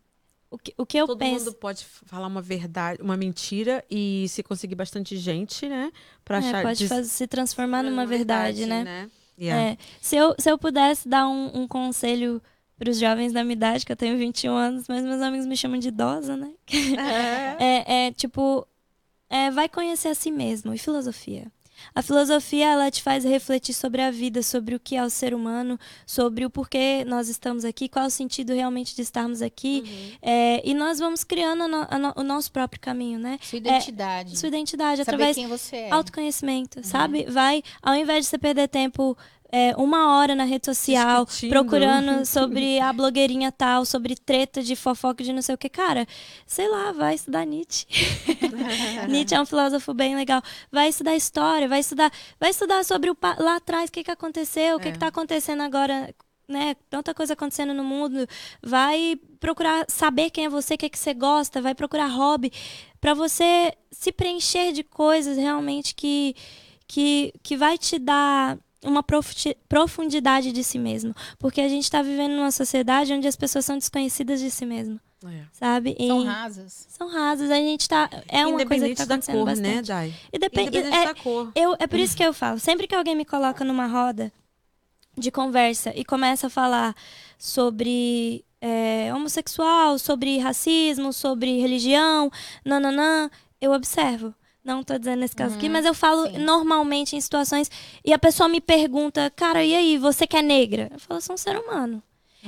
o que, o que eu Todo penso. mundo pode falar uma verdade, uma mentira e se conseguir bastante gente, né? Pra é, achar pode fazer- se transformar numa verdade, né? Yeah. É, se, eu, se eu pudesse dar um, um conselho para os jovens da minha idade, que eu tenho 21 anos, mas meus amigos me chamam de idosa, né? É, é, tipo, é, vai conhecer a si mesmo e filosofia. A filosofia, ela te faz refletir sobre a vida, sobre o que é o ser humano, sobre o porquê nós estamos aqui, qual é o sentido realmente de estarmos aqui. Uhum. É, e nós vamos criando no- no- o nosso próprio caminho, né? Sua identidade. Sua identidade, Saber através quem você é. autoconhecimento, sabe? Vai, ao invés de você perder tempo é, uma hora na rede social, Discutindo. procurando sobre a blogueirinha tal, sobre treta de fofoca de não sei o que, cara, sei lá, vai estudar Nietzsche. Nietzsche é um filósofo bem legal. Vai estudar história, vai estudar, vai estudar sobre o lá atrás, o que, que aconteceu, o que, É. que tá acontecendo agora. Né, tanta coisa acontecendo no mundo, vai procurar saber quem é você, o que, que você gosta, vai procurar hobby, para você se preencher de coisas realmente que, que, que vai te dar uma profundi- profundidade de si mesmo. Porque a gente está vivendo numa sociedade onde as pessoas são desconhecidas de si mesmo, É. sabe? São E rasas. são rasas. A gente tá. É uma coisa que tá da acontecendo cor, bastante. né, Dai? E depende. Independente É, da cor. eu, é por isso que eu falo. Sempre que alguém me coloca numa roda de conversa e começa a falar sobre é, homossexual, sobre racismo, sobre religião, nananã, eu observo. Não tô dizendo nesse caso aqui, Uhum, mas eu falo sim. normalmente em situações e a pessoa me pergunta, cara, e aí, você que é negra? Eu falo, eu sou um ser humano.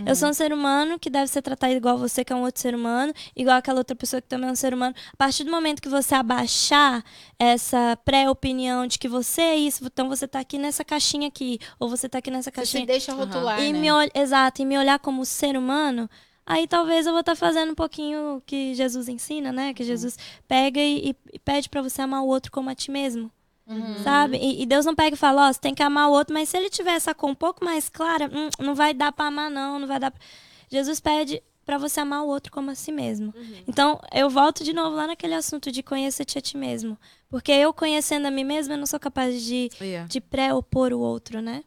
Eu sou um ser humano que deve ser tratado igual você, que é um outro ser humano, igual aquela outra pessoa que também é um ser humano. A partir do momento que você abaixar essa pré-opinião de que você é isso, então você tá aqui nessa caixinha aqui, ou você tá aqui nessa Você caixinha. se deixa rotular, e né? me Exato, e me olhar como ser humano, aí talvez eu vou estar fazendo um pouquinho o que Jesus ensina, né? Que Jesus pega e, e- pede pra você amar o outro como a ti mesmo. Uhum. Sabe? E, e Deus não pega e fala, ó, você tem que amar o outro, mas se ele tiver essa cor um pouco mais clara, hum, não vai dar pra amar, não, não vai dar. Pra... Jesus pede pra você amar o outro como a si mesmo. Então, eu volto de novo lá naquele assunto de conhecer-te a ti mesmo. Porque eu conhecendo a mim mesma, eu não sou capaz de, Yeah. de pré-opor o outro, né?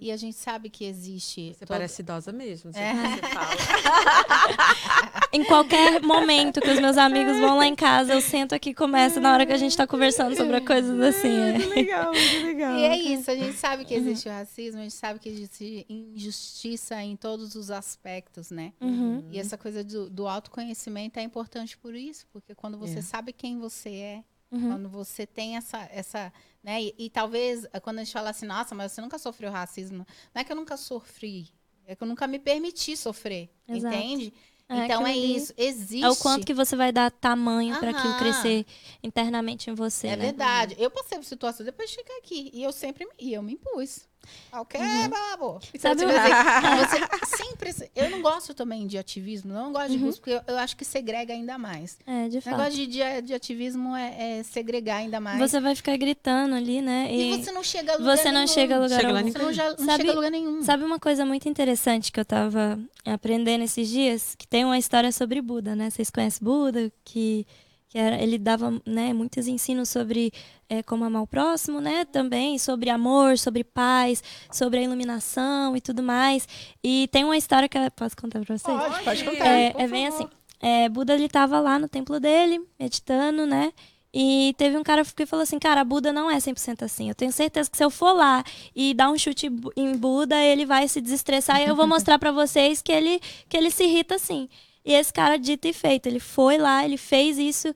E a gente sabe que existe. Você todo- parece idosa mesmo. É. É. Você fala. Em qualquer momento que os meus amigos vão lá em casa, eu sento aqui e começo na hora que a gente tá conversando sobre coisas assim. é. Que legal, que legal. E é isso, a gente sabe que existe o racismo, a gente sabe que existe injustiça em todos os aspectos, né? Uhum. E essa coisa do, do autoconhecimento é importante por isso, porque quando você É. sabe quem você é, Uhum. quando você tem essa, essa né? E, e talvez eh, quando a gente fala assim, nossa, mas você nunca sofreu racismo, não é que eu nunca sofri, é que eu nunca me permiti sofrer, Exato. entende? É, então é isso, existe. É o quanto que você vai dar tamanho pra aquilo crescer internamente em você, É né? verdade. Eu passei por situações depois de chegar aqui. E eu sempre me, e eu me impus. Ok, babo. Então, Sabe tipo o- assim, você sempre. Eu não gosto também de ativismo, não gosto de Uhum. busca, eu, eu acho que segrega ainda mais. É, de O fato. negócio de, de, de ativismo é, é segregar ainda mais. Você vai ficar gritando ali, né? e, E você não chega a lugar você não nenhum. chega a lugar Chega algum. Você não, já- não Sabe- chega a lugar nenhum. Sabe uma coisa muito interessante que eu tava aprendendo esses dias? Que tem uma história sobre Buda, né? Vocês conhecem Buda? Que, que era, ele dava né, muitos ensinos sobre é, como amar o próximo, né? Também sobre amor, sobre paz, sobre a iluminação e tudo mais. E tem uma história que eu posso contar pra vocês? Pode, pode contar. É, é bem favor. assim. É, Buda ele tava lá no templo dele, meditando, né? E teve um cara que falou assim: Cara, Buda não é 100% assim. Eu tenho certeza que se eu for lá e dar um chute em Buda, ele vai se desestressar e eu vou mostrar pra vocês que ele, que ele se irrita assim. E esse cara, dito e feito, ele foi lá, ele fez isso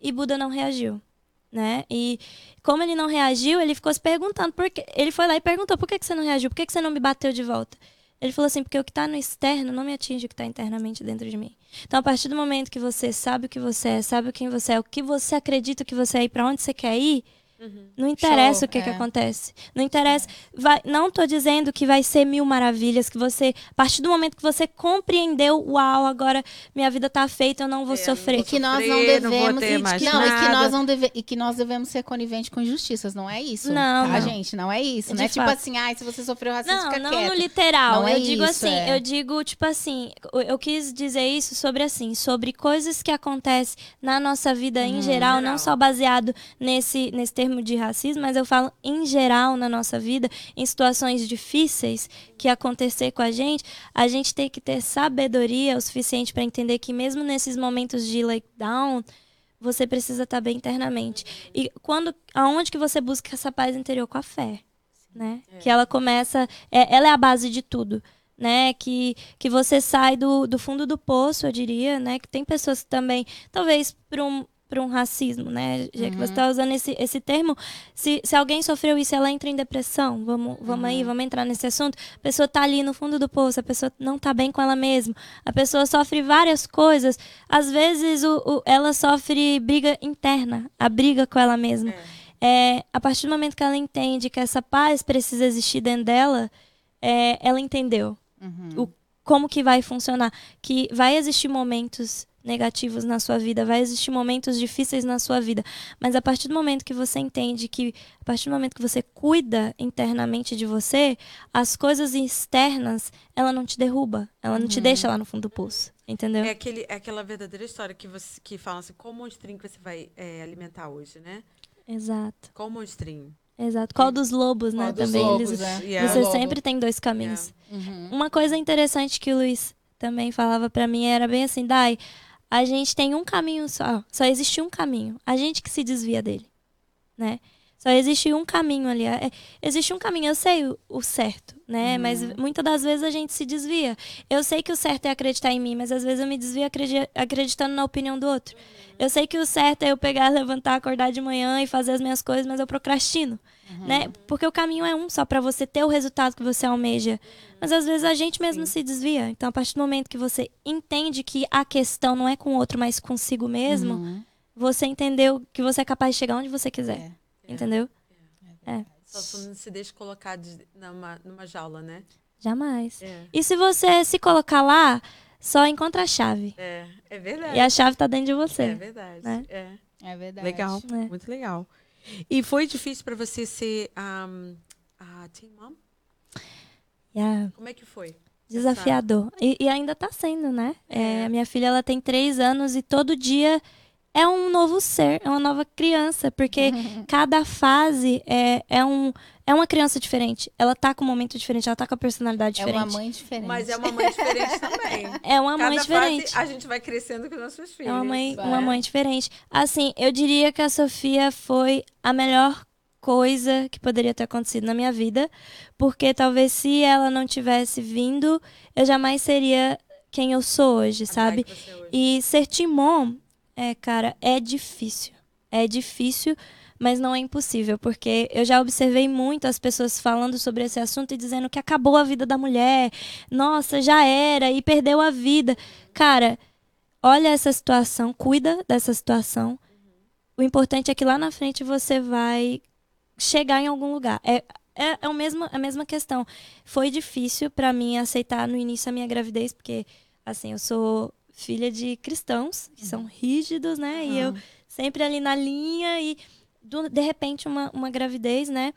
e Buda não reagiu. Né? E como ele não reagiu, ele ficou se perguntando por que. Ele foi lá e perguntou: por que, que você não reagiu? Por que, que você não me bateu de volta? Ele falou assim, porque o que está no externo não me atinge o que está internamente dentro de mim. Então, a partir do momento que você sabe o que você é, sabe quem você é, o que você acredita que você é e para onde você quer ir, não interessa Show, o que, que é. acontece. Não interessa. Vai, não estou dizendo que vai ser mil maravilhas, que você, a partir do momento que você compreendeu, uau, agora minha vida está feita, eu não vou É, não sofrer. E que nós não devemos. e, que, não, e que nós não deve, e que nós devemos ser coniventes com injustiças, não é isso? Não, tá, não. gente? Não é isso. De não é tipo assim, ai, se você sofreu racismo, Não, fica não quieto. no literal. Não eu é digo isso, assim, é. eu digo, tipo assim, eu- eu quis dizer isso sobre assim, sobre coisas que acontecem na nossa vida em geral, não só baseado nesse, nesse termo de racismo, mas eu falo em geral na nossa vida, em situações difíceis que acontecer com a gente, a gente tem que ter sabedoria o suficiente para entender que mesmo nesses momentos de letdown, você precisa estar bem internamente. E quando aonde que você busca essa paz interior com a fé? né? Que ela começa, é, ela é a base de tudo, né? Que, que você sai do, do fundo do poço, eu diria, né? Que tem pessoas que também, talvez por um, por um racismo, né? Já que você está usando esse, esse termo, se, se alguém sofreu isso, ela entra em depressão, vamos, vamos aí, vamos entrar nesse assunto. A pessoa tá ali no fundo do poço, a pessoa não tá bem com ela mesma, a pessoa sofre várias coisas. Às vezes o, o- ela sofre briga interna, a briga com ela mesma. É, a partir do momento que ela entende que essa paz precisa existir dentro dela, é, ela entendeu Uhum. o, como que vai funcionar. Que vai existir momentos negativos na sua vida, vai existir momentos difíceis na sua vida. Mas a partir do momento que você entende que, a partir do momento que você cuida internamente de você, as coisas externas, ela não te derruba, ela não te deixa lá no fundo do poço. Entendeu? É, aquele, é aquela verdadeira história que, você, que fala assim, qual monstrinho que você vai é, alimentar hoje, né? Exato, Qual monstrinho? exato. Qual dos lobos, né? Qual dos Também lobos, eles, é. Yeah. Você Lobo. sempre tem dois caminhos. Uhum. Uma coisa interessante que o Luiz também falava pra mim era bem assim, Dai, a gente tem um caminho só, só existe um caminho, a gente que se desvia dele, né? Só existe um caminho ali. É, existe um caminho, eu sei o, o certo, né? Uhum. Mas muitas das vezes a gente se desvia. Eu sei que o certo é acreditar em mim, mas às vezes eu me desvio acredi- acreditando na opinião do outro. Eu sei que o certo é eu pegar, levantar, acordar de manhã e fazer as minhas coisas, mas eu procrastino, né? Porque o caminho é um só para você ter o resultado que você almeja. Mas às vezes a gente mesmo se desvia. Então, a partir do momento que você entende que a questão não é com o outro, mas consigo mesmo, Uhum. você entendeu que você é capaz de chegar onde você quiser. É. Entendeu? Só tu não se deixa colocar de- numa, numa jaula, né? Jamais. É. E se você se colocar lá, só encontra a chave. É, é verdade. E a chave tá dentro de você. É verdade. né? É. É verdade. Legal, É. muito legal. E foi difícil para você ser um, a teen mom? Yeah. Como é que foi? Desafiador. E, e ainda tá sendo, né? É, É. a minha filha ela tem três anos e todo dia é um novo ser, é uma nova criança, porque cada fase é, é, um, é uma criança diferente. Ela tá com um momento diferente, ela tá com a personalidade É diferente. uma mãe diferente. Mas é uma mãe diferente também. É uma mãe Cada diferente. fase a gente vai crescendo com nossos filhos. É uma mãe, Vai. uma mãe diferente. Assim, eu diria que a Sofia foi a melhor coisa que poderia ter acontecido na minha vida, porque talvez se ela não tivesse vindo, eu jamais seria quem eu sou hoje, A sabe? É hoje. E ser timon, é, cara, é difícil. É difícil, mas não é impossível, porque eu já observei muito as pessoas falando sobre esse assunto e dizendo que acabou a vida da mulher, nossa, já era e perdeu a vida. Cara, olha essa situação, cuida dessa situação. O importante é que lá na frente você vai chegar em algum lugar. É, é, é o mesmo, a mesma questão. Foi difícil pra mim aceitar no início a minha gravidez, porque, assim, eu sou filha de cristãos, que são rígidos, né? E eu sempre ali na linha e, do- de repente, uma, uma gravidez, né?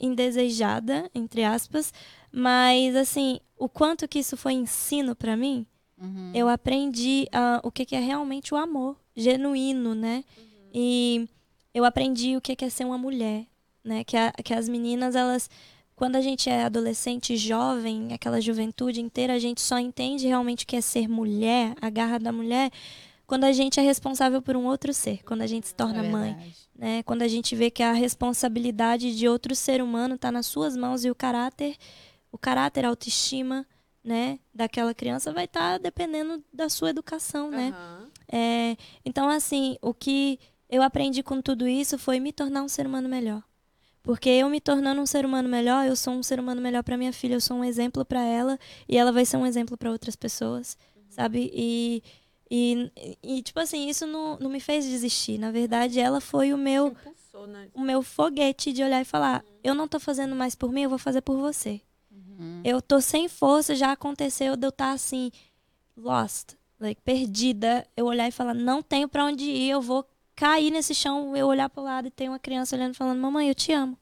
Indesejada, entre aspas. Mas, assim, o quanto que isso foi ensino pra mim, Uhum. eu aprendi ah, o que, que é realmente o amor genuíno, né? E eu aprendi o que, que é ser uma mulher, né? Que, a- que as meninas, elas. Quando a gente é adolescente, jovem, aquela juventude inteira, a gente só entende realmente o que é ser mulher, a garra da mulher, quando a gente é responsável por um outro ser, quando a gente se torna É mãe né? Quando a gente vê que a responsabilidade de outro ser humano está nas suas mãos e o caráter, o caráter, a autoestima, né, daquela criança vai estar dependendo da sua educação, né? Aham. É, então, assim, o que eu aprendi com tudo isso foi me tornar um ser humano melhor. Porque eu me tornando um ser humano melhor, eu sou um ser humano melhor para minha filha, eu sou um exemplo para ela e ela vai ser um exemplo para outras pessoas, sabe? E, e, e, tipo assim, isso não, não me fez desistir. Na verdade, ela foi o meu Impulsou, né? o meu foguete de olhar e falar: eu não tô fazendo mais por mim, eu vou fazer por você. Uhum. Eu tô sem força, já aconteceu de eu estar assim, lost, like, perdida. Eu olhar e falar: não tenho pra onde ir, eu vou cair nesse chão. Eu olhar pro lado e tem uma criança olhando falando: mamãe, eu te amo.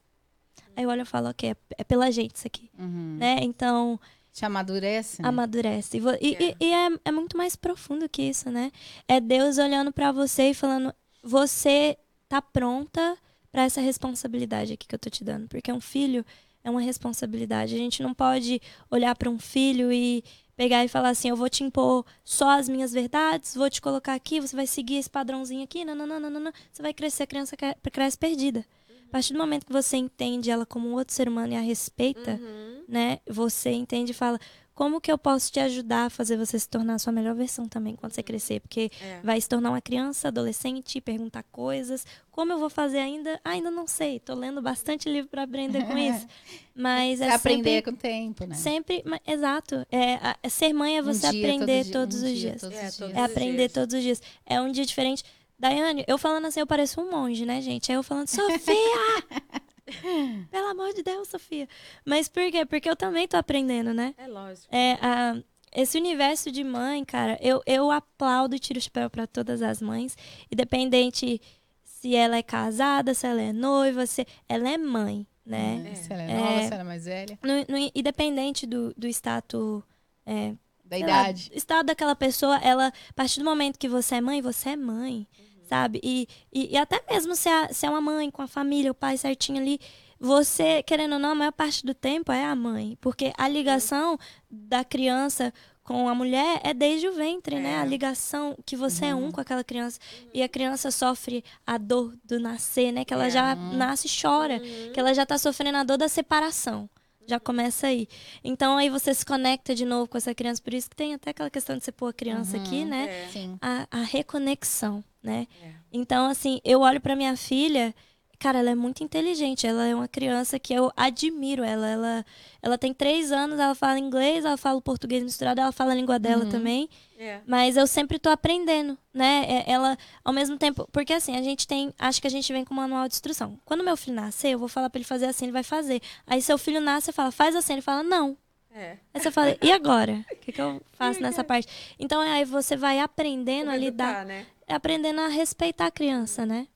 Aí eu olho e falo: ok, é, é pela gente isso aqui, Uhum. né? Então, Te amadurece, né? amadurece. E, e- É. e- e é, é muito mais profundo que isso, né? É Deus olhando pra você e falando: você tá pronta pra essa responsabilidade aqui que eu tô te dando. Porque um filho é uma responsabilidade. A gente não pode olhar pra um filho e pegar e falar assim: eu vou te impor só as minhas verdades, vou te colocar aqui, você vai seguir esse padrãozinho aqui, não, não, não, não, não, não. Você vai crescer, a criança cre- cresce perdida. A partir do momento que você entende ela como um outro ser humano e a respeita, Uhum. né? Você entende e fala: como que eu posso te ajudar a fazer você se tornar a sua melhor versão também quando você crescer? Porque É. vai se tornar uma criança, adolescente, perguntar coisas. Como eu vou fazer ainda? Ainda não sei. Tô lendo bastante livro para aprender com isso. Mas é aprender sempre, com o tempo, né? sempre, ma- exato. É, a- é ser mãe é Um você dia, aprender todo dia, todos um os dia, dias. todos É, os todos É dias. os aprender dias. todos os dias. É um dia diferente. Daiane, eu falando assim, eu pareço um monge, né, gente? Aí eu falando, Sofia! Pelo amor de Deus, Sofia. Mas por quê? Porque eu também tô aprendendo, né? É lógico. É, a- esse universo de mãe, cara, eu, eu aplaudo e tiro o chapéu pra todas as mães, independente se ela é casada, se ela é noiva, se ela é mãe, né? É. Se ela é É. nova, se ela é mais velha. No- no- independente do, do status, é, Da sei lá, idade. estado daquela pessoa, ela, a partir do momento que você é mãe, você é mãe, sabe? E, e, e até mesmo se é, se é uma mãe com a família, o pai certinho ali, você, querendo ou não, a maior parte do tempo é a mãe. Porque a ligação da criança com a mulher é desde o ventre, né? É. A ligação que você é um Uhum. com aquela criança. E a criança sofre a dor do nascer, né? Que ela É. já Uhum. nasce e chora. Que ela já tá sofrendo a dor da separação. Já começa aí. Então aí você se conecta de novo com essa criança. Por isso que tem até aquela questão de você pôr a criança aqui, né? É. A, a reconexão, né? É. Então, assim, eu olho pra minha filha, cara, ela é muito inteligente. Ela é uma criança que eu admiro. Ela, ela, ela tem três anos, ela fala inglês, ela fala o português misturado, ela fala a língua dela Uhum. também. É. Mas eu sempre tô aprendendo, né? É- Ela, ao mesmo tempo, porque assim, a gente tem, acho que a gente vem com manual de instrução. Quando meu filho nascer, eu vou falar pra ele fazer assim, ele vai fazer. Aí seu filho nasce, você fala, faz assim, ele fala, não. É. Aí você fala, e agora? O que, que eu faço nessa parte? Então aí você vai aprendendo Como a lidar educar, né? É aprendendo a respeitar a criança, né?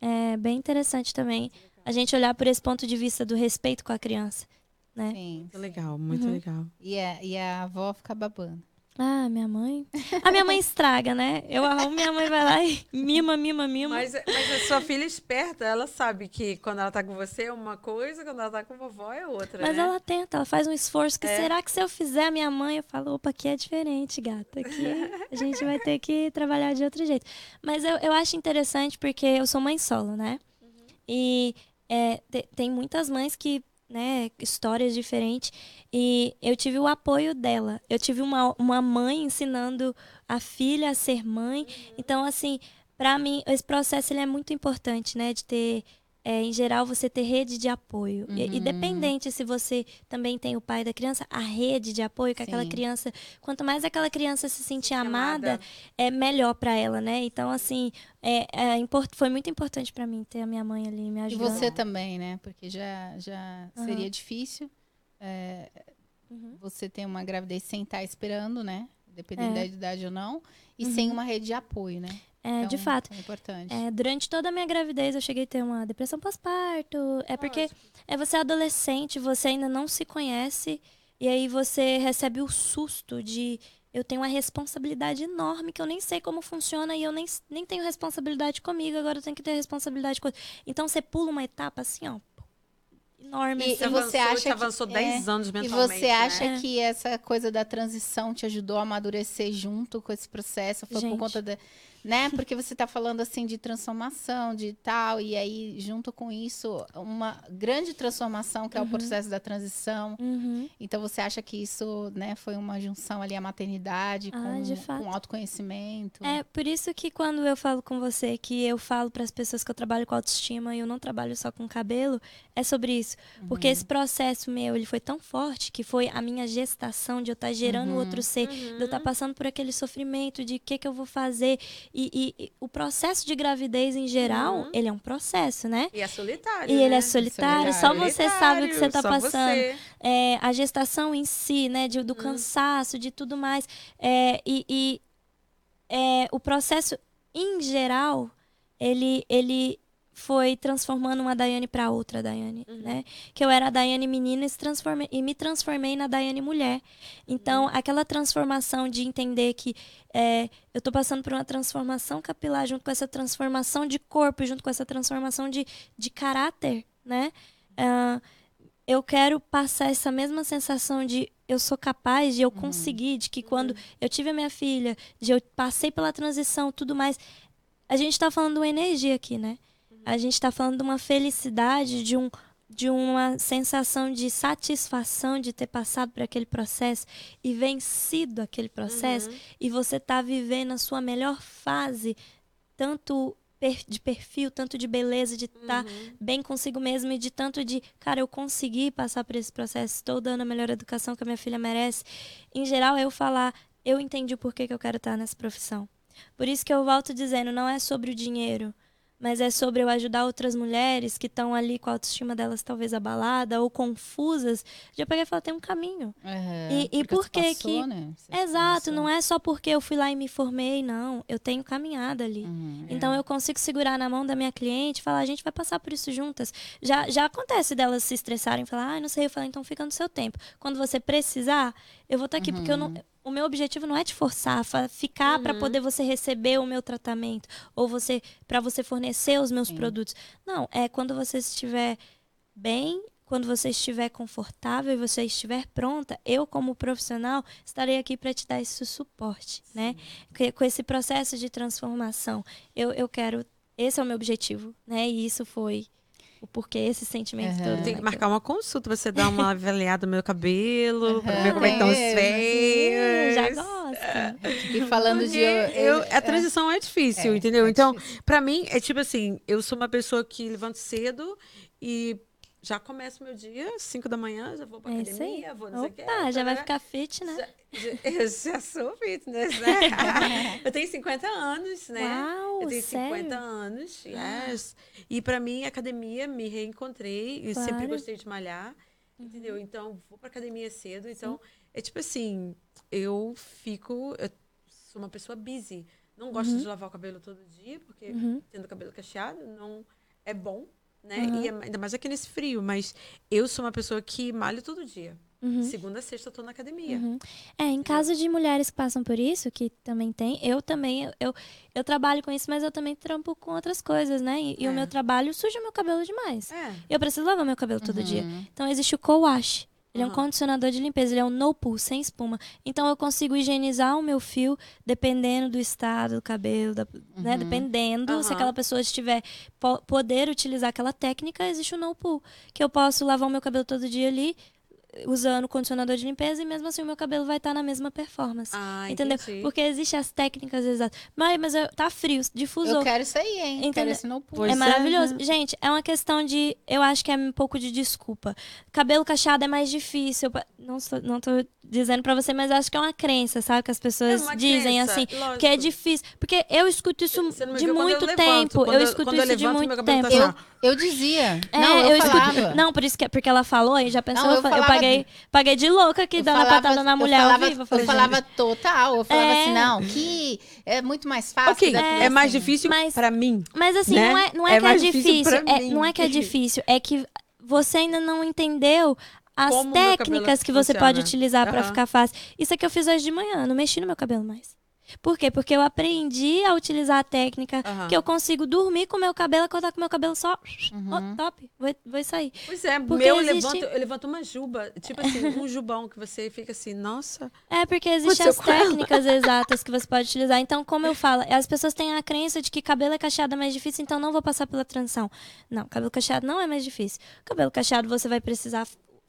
É bem interessante também a gente olhar por esse ponto de vista do respeito com a criança, né? Sim. Muito legal, muito Uhum. legal. E a, e a avó fica babando. Ah, minha mãe. A minha mãe estraga, né? Eu arrumo, minha mãe vai lá e mima, mima, mima. Mas, mas a sua filha é esperta, ela sabe que quando ela tá com você é uma coisa, quando ela tá com a vovó é outra, Mas né? ela tenta, ela faz um esforço. Que É. será que se eu fizer a minha mãe, eu falo, opa, aqui é diferente, gata. Aqui a gente vai ter que trabalhar de outro jeito. Mas eu, eu acho interessante porque eu sou mãe solo, né? E é, te- tem muitas mães que, né, histórias diferentes. E eu tive o apoio dela. Eu tive uma, uma mãe ensinando a filha a ser mãe. Então, assim, pra mim, esse processo ele é muito importante, né? De ter, é, em geral, você ter rede de apoio. E- Uhum. Independente se você também tem o pai da criança, a rede de apoio que aquela Sim. criança. Quanto mais aquela criança se sentir amada, Amada. é melhor pra ela, né? Então, assim, é, é import- foi muito importante pra mim ter a minha mãe ali me E ajudando. você também, né? Porque já, já Aham. seria difícil é, Uhum. você ter uma gravidez sem estar esperando, né? Dependendo É. da idade ou não. E Uhum. sem uma rede de apoio, né? É, de Então, fato. É importante. É, durante toda a minha gravidez eu cheguei a ter uma depressão pós-parto. É porque é você é adolescente, você ainda não se conhece e aí você recebe o susto de eu tenho uma responsabilidade enorme que eu nem sei como funciona e eu nem, nem tenho responsabilidade comigo, agora eu tenho que ter responsabilidade com. Então você pula uma etapa assim, ó, enorme. E- assim. e você acha te que- avançou é, 10 anos E mentalmente, você acha né? que essa coisa da transição te ajudou a amadurecer junto com esse processo? Foi Gente. por conta da. Né? Porque você tá falando assim de transformação, de tal, e aí, junto com isso, uma grande transformação, que é o Uhum. processo da transição. Uhum. Então você acha que isso, né, foi uma junção ali à maternidade Ah, com, de fato. com autoconhecimento? É por isso que quando eu falo com você que eu falo para as pessoas que eu trabalho com autoestima e eu não trabalho só com cabelo, é sobre isso. Porque Uhum. esse processo meu, ele foi tão forte que foi a minha gestação de eu estar gerando Uhum. outro ser, de eu estar passando por aquele sofrimento de o que, que eu vou fazer. E, e- e o processo de gravidez em geral, Uhum. ele é um processo, né? E é solitário, E ele né? é solitário, só Solitário. você sabe o que você está Só passando você. é, a gestação em si, né, de- do Uhum. cansaço, de tudo mais. É, e e, é, o processo, em geral, ele, ele foi transformando uma Daiane para outra Daiane, Uhum. né? Que eu era a Daiane menina e, se transformei, e me transformei na Daiane mulher. Então, Uhum. aquela transformação de entender que é, eu tô passando por uma transformação capilar junto com essa transformação de corpo, junto com essa transformação de, de caráter, né? Ah, eu quero passar essa mesma sensação de eu sou capaz, de eu conseguir, de que quando eu tive a minha filha, de eu passei pela transição, tudo mais. A gente tá falando de energia aqui, né? A gente tá falando de uma felicidade, de um de uma sensação de satisfação de ter passado por aquele processo e vencido aquele processo Uhum. e você tá vivendo a sua melhor fase, tanto de perfil, tanto de beleza, de estar Uhum. bem consigo mesmo e de tanto de, cara, eu consegui passar por esse processo, estou dando a melhor educação que a minha filha merece. Em geral, eu falar, eu entendi o porquê que eu quero estar nessa profissão. Por isso que eu volto dizendo, não é sobre o dinheiro, mas é sobre eu ajudar outras mulheres que estão ali com a autoestima delas talvez abalada ou confusas, de eu pegar e falar, tem um caminho. Aham, E- e por que que- né? Exato, passou. não é só porque eu fui lá e me formei, não. Eu tenho caminhada ali. Uhum. Então eu consigo segurar na mão da minha cliente e falar, a gente vai passar por isso juntas. Já, já acontece delas se estressarem e falar, ah, não sei, eu falo, então fica no seu tempo. Quando você precisar, eu vou estar aqui, porque eu não. O meu objetivo não é te forçar, fa- ficar para Uhum. poder você receber o meu tratamento ou você para você fornecer os meus Sim. produtos. Não, é quando você estiver bem quando você estiver confortável e você estiver pronta, eu como profissional estarei aqui para te dar esse suporte, né? Que- Com esse processo de transformação, eu, eu quero, esse é o meu objetivo, né? E isso foi o porquê esse sentimento Aham. todo. Tem que marcar uma consulta pra você dar uma avaliada no meu cabelo, pra Aham. ver como é que estão os feios. Já gosta. E falando Porque de. eu- a transição é, difícil, É, entendeu? é então, difícil. pra mim, é tipo assim, eu sou uma pessoa que levanto cedo e já começo meu dia, 5 da manhã, já vou pra É academia, vou não sei o que. Já vai ficar fit, né? Já, eu já sou fitness, né? eu tenho 50 anos, né? Uau, eu tenho sério? 50 anos, yes. E pra mim, academia, me reencontrei. Eu sempre Claro. gostei de malhar, entendeu? Então, vou pra academia cedo. Então, é tipo assim, eu fico... Eu sou uma pessoa busy. Não gosto de lavar o cabelo todo dia, porque Uhum. tendo cabelo cacheado não é bom, né? Uhum. E é- ainda mais aqui nesse frio. Mas eu sou uma pessoa que malho todo dia. Uhum. Segunda a sexta eu tô na academia. Uhum. É, em caso de mulheres que passam por isso, que também tem, eu também, eu- eu, trabalho com isso, mas eu também trampo com outras coisas, né? E, e É. o meu trabalho suja meu cabelo demais. É. Eu preciso lavar meu cabelo todo dia. Uhum. Então existe o co-wash. Ele é um condicionador de limpeza, ele é um no pull, sem espuma. Então eu consigo higienizar o meu fio dependendo do estado do cabelo, da- né? Uhum. Dependendo, se Aham. aquela pessoa estiver po- poder utilizar aquela técnica, existe o no pull, que eu posso lavar o meu cabelo todo dia ali usando condicionador de limpeza e mesmo assim o meu cabelo vai estar na mesma performance. Ah, entendeu? entendi. Porque existem as técnicas exatas. Mas, mas eu- tá frio, difusor. Eu quero isso aí, hein? Entendeu? Quero esse no É é, maravilhoso. né? Gente, é uma questão de. Eu acho que é um pouco de desculpa. Cabelo cacheado é mais difícil. Não, sou, não tô dizendo pra você, mas acho que é uma crença, sabe? Que as pessoas É dizem crença, assim. lógico. Que é difícil. Porque eu escuto isso de muito eu tempo. Eu escuto eu isso de muito tá tempo. assim, Eu, eu dizia. É, não, eu, eu falava. escuto. Não, por isso que porque ela falou e já pensou, Não, eu, eu falava- paguei, paguei de louca aqui, Eu dando a falava- patada na eu mulher falava, ao vivo. Eu falei, eu falava gente, total. Eu falava É. assim, não, que é muito mais fácil. Ok, da é, tua, mais assim. difícil Mas- pra mim. Mas assim, né? não é, não é, É que é mais difícil difícil. pra é- mim. não é que é difícil, é que você ainda não entendeu as Como técnicas que você funciona. pode utilizar pra Aham. ficar fácil. Isso é que eu fiz hoje de manhã, não mexi no meu cabelo mais. Por quê? Porque eu aprendi a utilizar a técnica Aham. que eu consigo dormir com o meu cabelo, acordar com o meu cabelo só. Uhum. Oh, top, vou, vou sair. Pois é, Porque meu eu existe- levanto, eu levanto uma juba, tipo assim, um jubão que você fica assim, nossa. É, porque existem as técnicas exatas que você pode utilizar. Então, como eu falo, as pessoas têm a crença de que cabelo é cacheado é mais difícil, então não vou passar pela transição. Não, cabelo cacheado não é mais difícil. Cabelo cacheado você vai precisar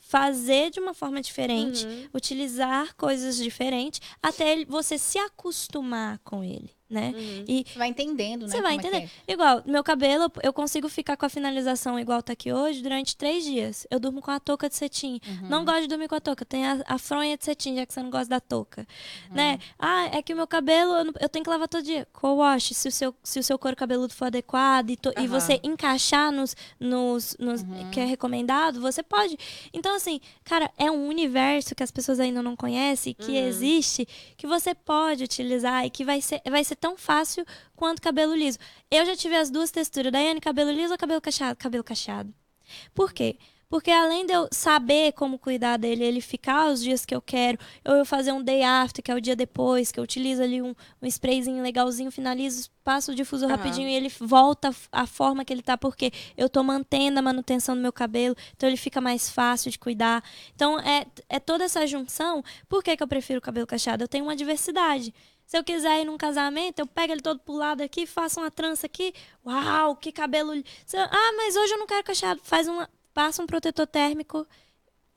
fazer de uma forma diferente, Uhum. utilizar coisas diferentes, até você se acostumar com ele, né? Uhum. E Você vai entendendo, né? você vai é entender. Igual, meu cabelo, eu consigo ficar com a finalização igual tá aqui hoje durante três dias. Eu durmo com a touca de cetim. Uhum. Não gosto de dormir com a touca. Tem a, a fronha de cetim, já que você não gosta da touca. Uhum. Né? Ah, é que o meu cabelo, eu, não- eu tenho que lavar todo dia. Co-wash, se o seu, se o seu couro cabeludo for adequado e, to- e você encaixar nos, nos, nos Uhum. que é recomendado, você pode. Então, assim, cara, é um universo que as pessoas ainda não conhecem, que Uhum. existe, que você pode utilizar e que vai ser, vai ser tão fácil quanto cabelo liso. Eu já tive as duas texturas. Daiane, cabelo liso ou cabelo cacheado? Cabelo cacheado. Por quê? Porque além de eu saber como cuidar dele, ele ficar os dias que eu quero, ou eu fazer um day after, que é o dia depois, que eu utilizo ali um, um sprayzinho legalzinho, finalizo, passo o difusor Aham. rapidinho e ele volta a forma que ele tá, porque eu tô mantendo a manutenção do meu cabelo, então ele fica mais fácil de cuidar. Então é, é toda essa junção. Por que, que eu prefiro o cabelo cacheado? Eu tenho uma diversidade. Se eu quiser ir num casamento, eu pego ele todo pro lado aqui, faço uma trança aqui. Uau, que cabelo. Ah, mas hoje eu não quero cacheado. Faz uma. Passa um protetor térmico.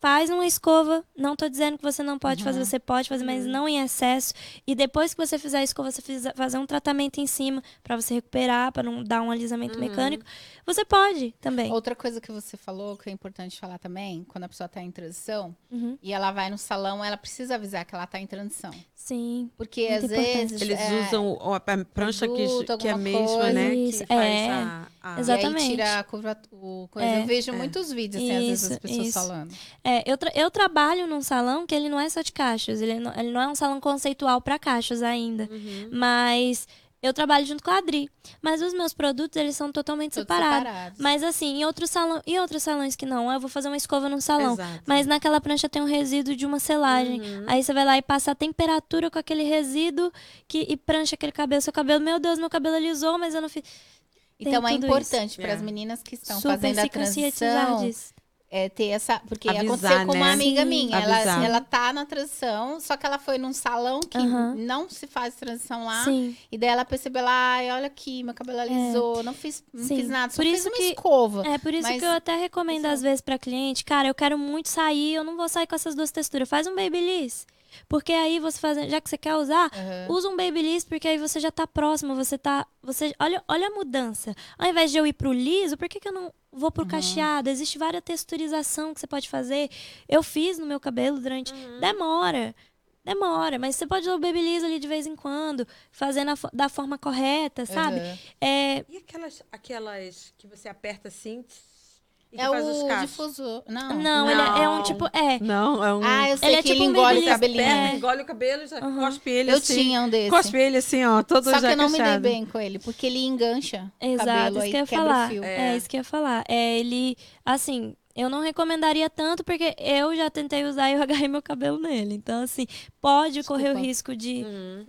Faz uma escova. Não tô dizendo que você não pode fazer, você pode fazer, mas não em excesso. E depois que você fizer a escova, você fizer, fazer um tratamento em cima pra você recuperar, pra não dar um alisamento mecânico. Você pode também. Outra coisa que você falou, que é importante falar também, quando a pessoa está em transição Uhum. e ela vai no salão, ela precisa avisar que ela está em transição. Sim. Porque Muito às importante. vezes. Eles é, usam a prancha que, produto, que é a mesma, coisa. né? Isso, que faz é. a, a... Exato. E aí Exatamente. tira a. É. Eu vejo É. muitos vídeos, assim, às vezes Isso, as pessoas isso. falando. É, eu, tra- eu trabalho num salão que ele não é só de cachos, ele não, ele não é um salão conceitual para cachos ainda, Uhum. mas eu trabalho junto com a Adri. Mas os meus produtos, eles são totalmente separados. separados. Mas assim, em outros salão, e outros salões que não, eu vou fazer uma escova num salão. Exato. Mas naquela prancha tem um resíduo de uma selagem. Uhum. Aí você vai lá e passa a temperatura com aquele resíduo que, e prancha aquele cabelo. Seu cabelo, meu Deus, meu cabelo alisou, mas eu não fiz. Então é importante para É. as meninas que estão Super fazendo a transição é, ter essa. Porque Avisar, aconteceu com uma né? amiga Sim. minha. Avisar. Ela, ela tá na transição, só que ela foi num salão que não se faz transição lá. Sim. E daí ela percebeu lá, ai, olha aqui, meu cabelo alisou, não fiz, não Sim. fiz nada, só Por fiz isso uma que- escova. É por isso Mas- que eu até recomendo às vezes pra cliente, cara, eu quero muito sair, eu não vou sair com essas duas texturas. Faz um babyliss. Porque aí você faz, já que você quer usar, Aham. usa um babyliss porque aí você já tá próximo, você tá, você olha, olha a mudança. Ao invés de eu ir pro liso, por que, que eu não vou pro cacheado? Existe várias texturização que você pode fazer. Eu fiz no meu cabelo durante demora. Demora, mas você pode usar o babyliss ali de vez em quando, fazendo fo- da forma correta, sabe? Aham. É, E aquelas, aquelas que você aperta assim É o difusor. Não. não, ele é- é um Não. tipo, é, Não, é um... Ah, eu sei Ele é que tipo ele um engole o babyliss. cabelinho. Aperta, engole o cabelo, já Aham. cospe ele Eu assim. tinha um desse. Cospe ele assim, ó, todo Só já que eu não me dei bem com ele, porque ele engancha o Exato, cabelo isso aí que eu ia falar. o fio. É. isso que eu ia falar. É, ele, assim, eu não recomendaria tanto porque eu já tentei usar e eu agarrei meu cabelo nele. Então, assim, pode correr o Desculpa. risco de. Uhum.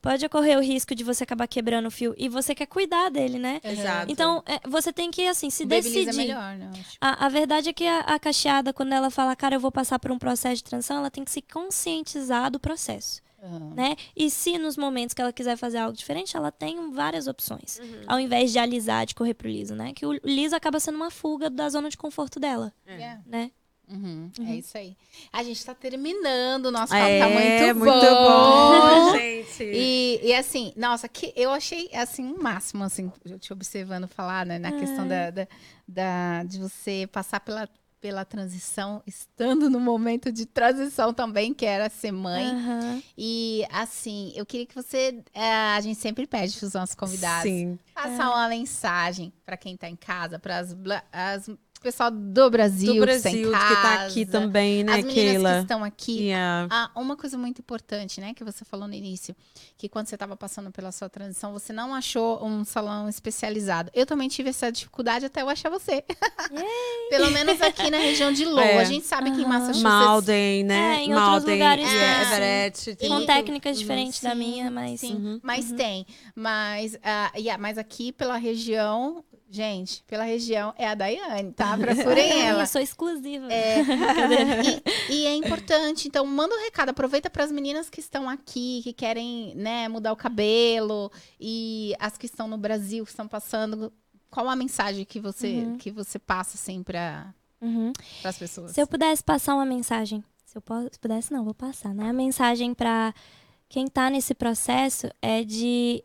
Pode ocorrer o risco de você acabar quebrando o fio e você quer cuidar dele, né? Exato. Então, é, você tem que, assim, se decidir. é melhor, né? A, a verdade é que a, a cacheada, quando ela fala, cara, eu vou passar por um processo de transição, ela tem que se conscientizar do processo, Aham. né? E se nos momentos que ela quiser fazer algo diferente, ela tem várias opções. Uhum. Ao invés de alisar, de correr pro liso, né? Que o liso acaba sendo uma fuga da zona de conforto dela, É. né? Uhum, Uhum. É isso aí. A gente tá terminando, o nosso papo É, tá muito, muito bom. bom, gente. E, e assim, nossa, que eu achei assim um máximo, assim, eu te observando falar, né, na questão da, da, da- de você passar pela, pela transição, estando no momento de transição também, que era ser mãe. Aham. E assim, eu queria que você, é, a gente sempre pede para os nossos convidados, Sim. passar uma mensagem para quem tá em casa, para as as pessoal do Brasil, Do Brasil, que, tá em que tá aqui também, né, as meninas que Keila? estão aqui. Yeah. Ah, uma coisa muito importante, né, que você falou no início, que quando você estava passando pela sua transição, você não achou um salão especializado. Eu também tive essa dificuldade até eu achar você. Pelo menos aqui na região de Lowell. É. A gente sabe que em. Massachusetts... Malden, né? É, em outros Malden lugares e tem, Everett. tem Com muito- técnicas Uhum. diferentes da Sim, minha, mas. Sim, Uhum. mas tem. Mas, ah, yeah, mas aqui pela região, gente, pela região é a Daiane, tá? Procurem ela. Eu sou exclusiva. É, e, e é importante, então manda um recado, aproveita para as meninas que estão aqui, que querem, né, mudar o cabelo e as que estão no Brasil, que estão passando, qual a mensagem que você Uhum. que você passa assim para Uhum. as pessoas? Se eu pudesse passar uma mensagem, se eu pudesse, não, vou passar, né? A mensagem pra quem tá nesse processo é de.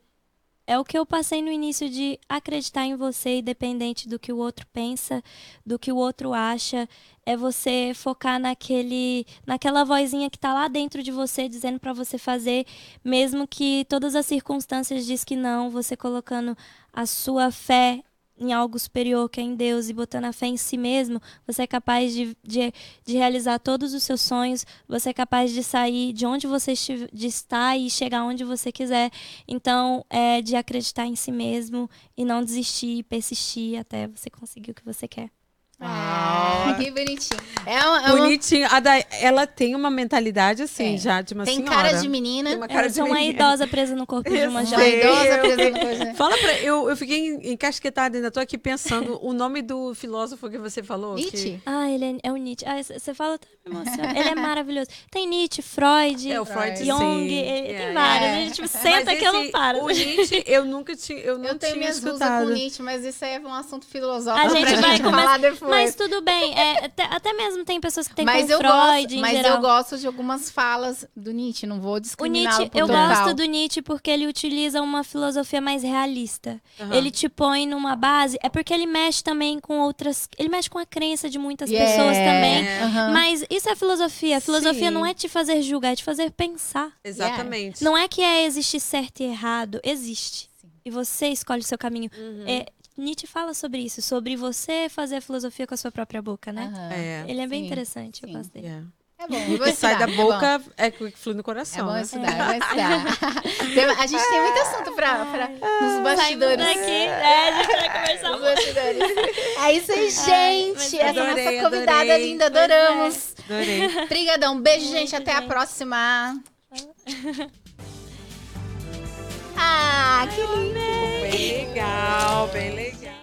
É o que eu passei no início de acreditar em você, independente do que o outro pensa, do que o outro acha. É você focar naquele, naquela vozinha que tá lá dentro de você, dizendo pra você fazer, mesmo que todas as circunstâncias diz que não, você colocando a sua fé em algo superior, que é em Deus, e botando a fé em si mesmo, você é capaz de, de, de realizar todos os seus sonhos, você é capaz de sair de onde você de estar e chegar onde você quiser. Então, é de acreditar em si mesmo e não desistir, persistir até você conseguir o que você quer. Ah, que bonitinho. É uma, é uma- Bonitinho. A da, ela tem uma mentalidade assim, Tem. já de uma tem senhora. cara de menina, Tem uma cara Eu de uma menina. idosa presa no corpo de uma Eu uma jovem. sei. idosa presa no coisa. Fala pra. Eu, eu fiquei encasquetada, ainda tô aqui pensando o nome do filósofo que você falou. que- Nietzsche. Ah, ele é, é o Nietzsche. Ah, você fala, até me emociona. Ele é maravilhoso. Tem Nietzsche, Freud, É, o Freud, sim. Jung, ele- tem Yeah. vários. É. A gente tipo, senta Mas que eu não esse- paro. O Nietzsche, eu nunca tinha. Eu não Eu tenho tinha escutado. com Nietzsche, mas isso aí é um assunto filosófico A gente vai gente começar- falar depois. Mas tudo bem. é, até, até mesmo tem pessoas que têm mas com eu Freud gosto, em mas geral. eu gosto de algumas falas do Nietzsche, não vou O discriminar Nietzsche, por eu total. gosto do Nietzsche porque ele utiliza uma filosofia mais realista. Aham. Ele te põe numa base. É porque ele mexe também com outras. Ele mexe com a crença de muitas Yeah. pessoas também. Aham. Mas isso é filosofia. A filosofia Sim. não é te fazer julgar, é te fazer pensar. Exatamente. Não é que é existir certo e errado. Existe. Sim. E você escolhe o seu caminho. Uhum. É, Nietzsche fala sobre isso, sobre você fazer a filosofia com a sua própria boca, né? Aham. É. Ele é bem Sim, interessante, eu sim. gosto dele. Yeah. É bom, E eu o que sai estudar, da é bom. boca é o que flui no É coração, bom né? estudar, é bom estudar. Tem- a gente tem muito assunto pra, pra, nos Saímos bastidores. daqui, né? A gente vai conversar Nos muito. bastidores. É isso aí, Ai, gente. mas Essa adorei, nossa convidada adorei. linda, é. adoramos. Adorei. Obrigadão. Beijo, gente. Muito, Até a próxima. Ah, que lindo. Bem legal, bem legal.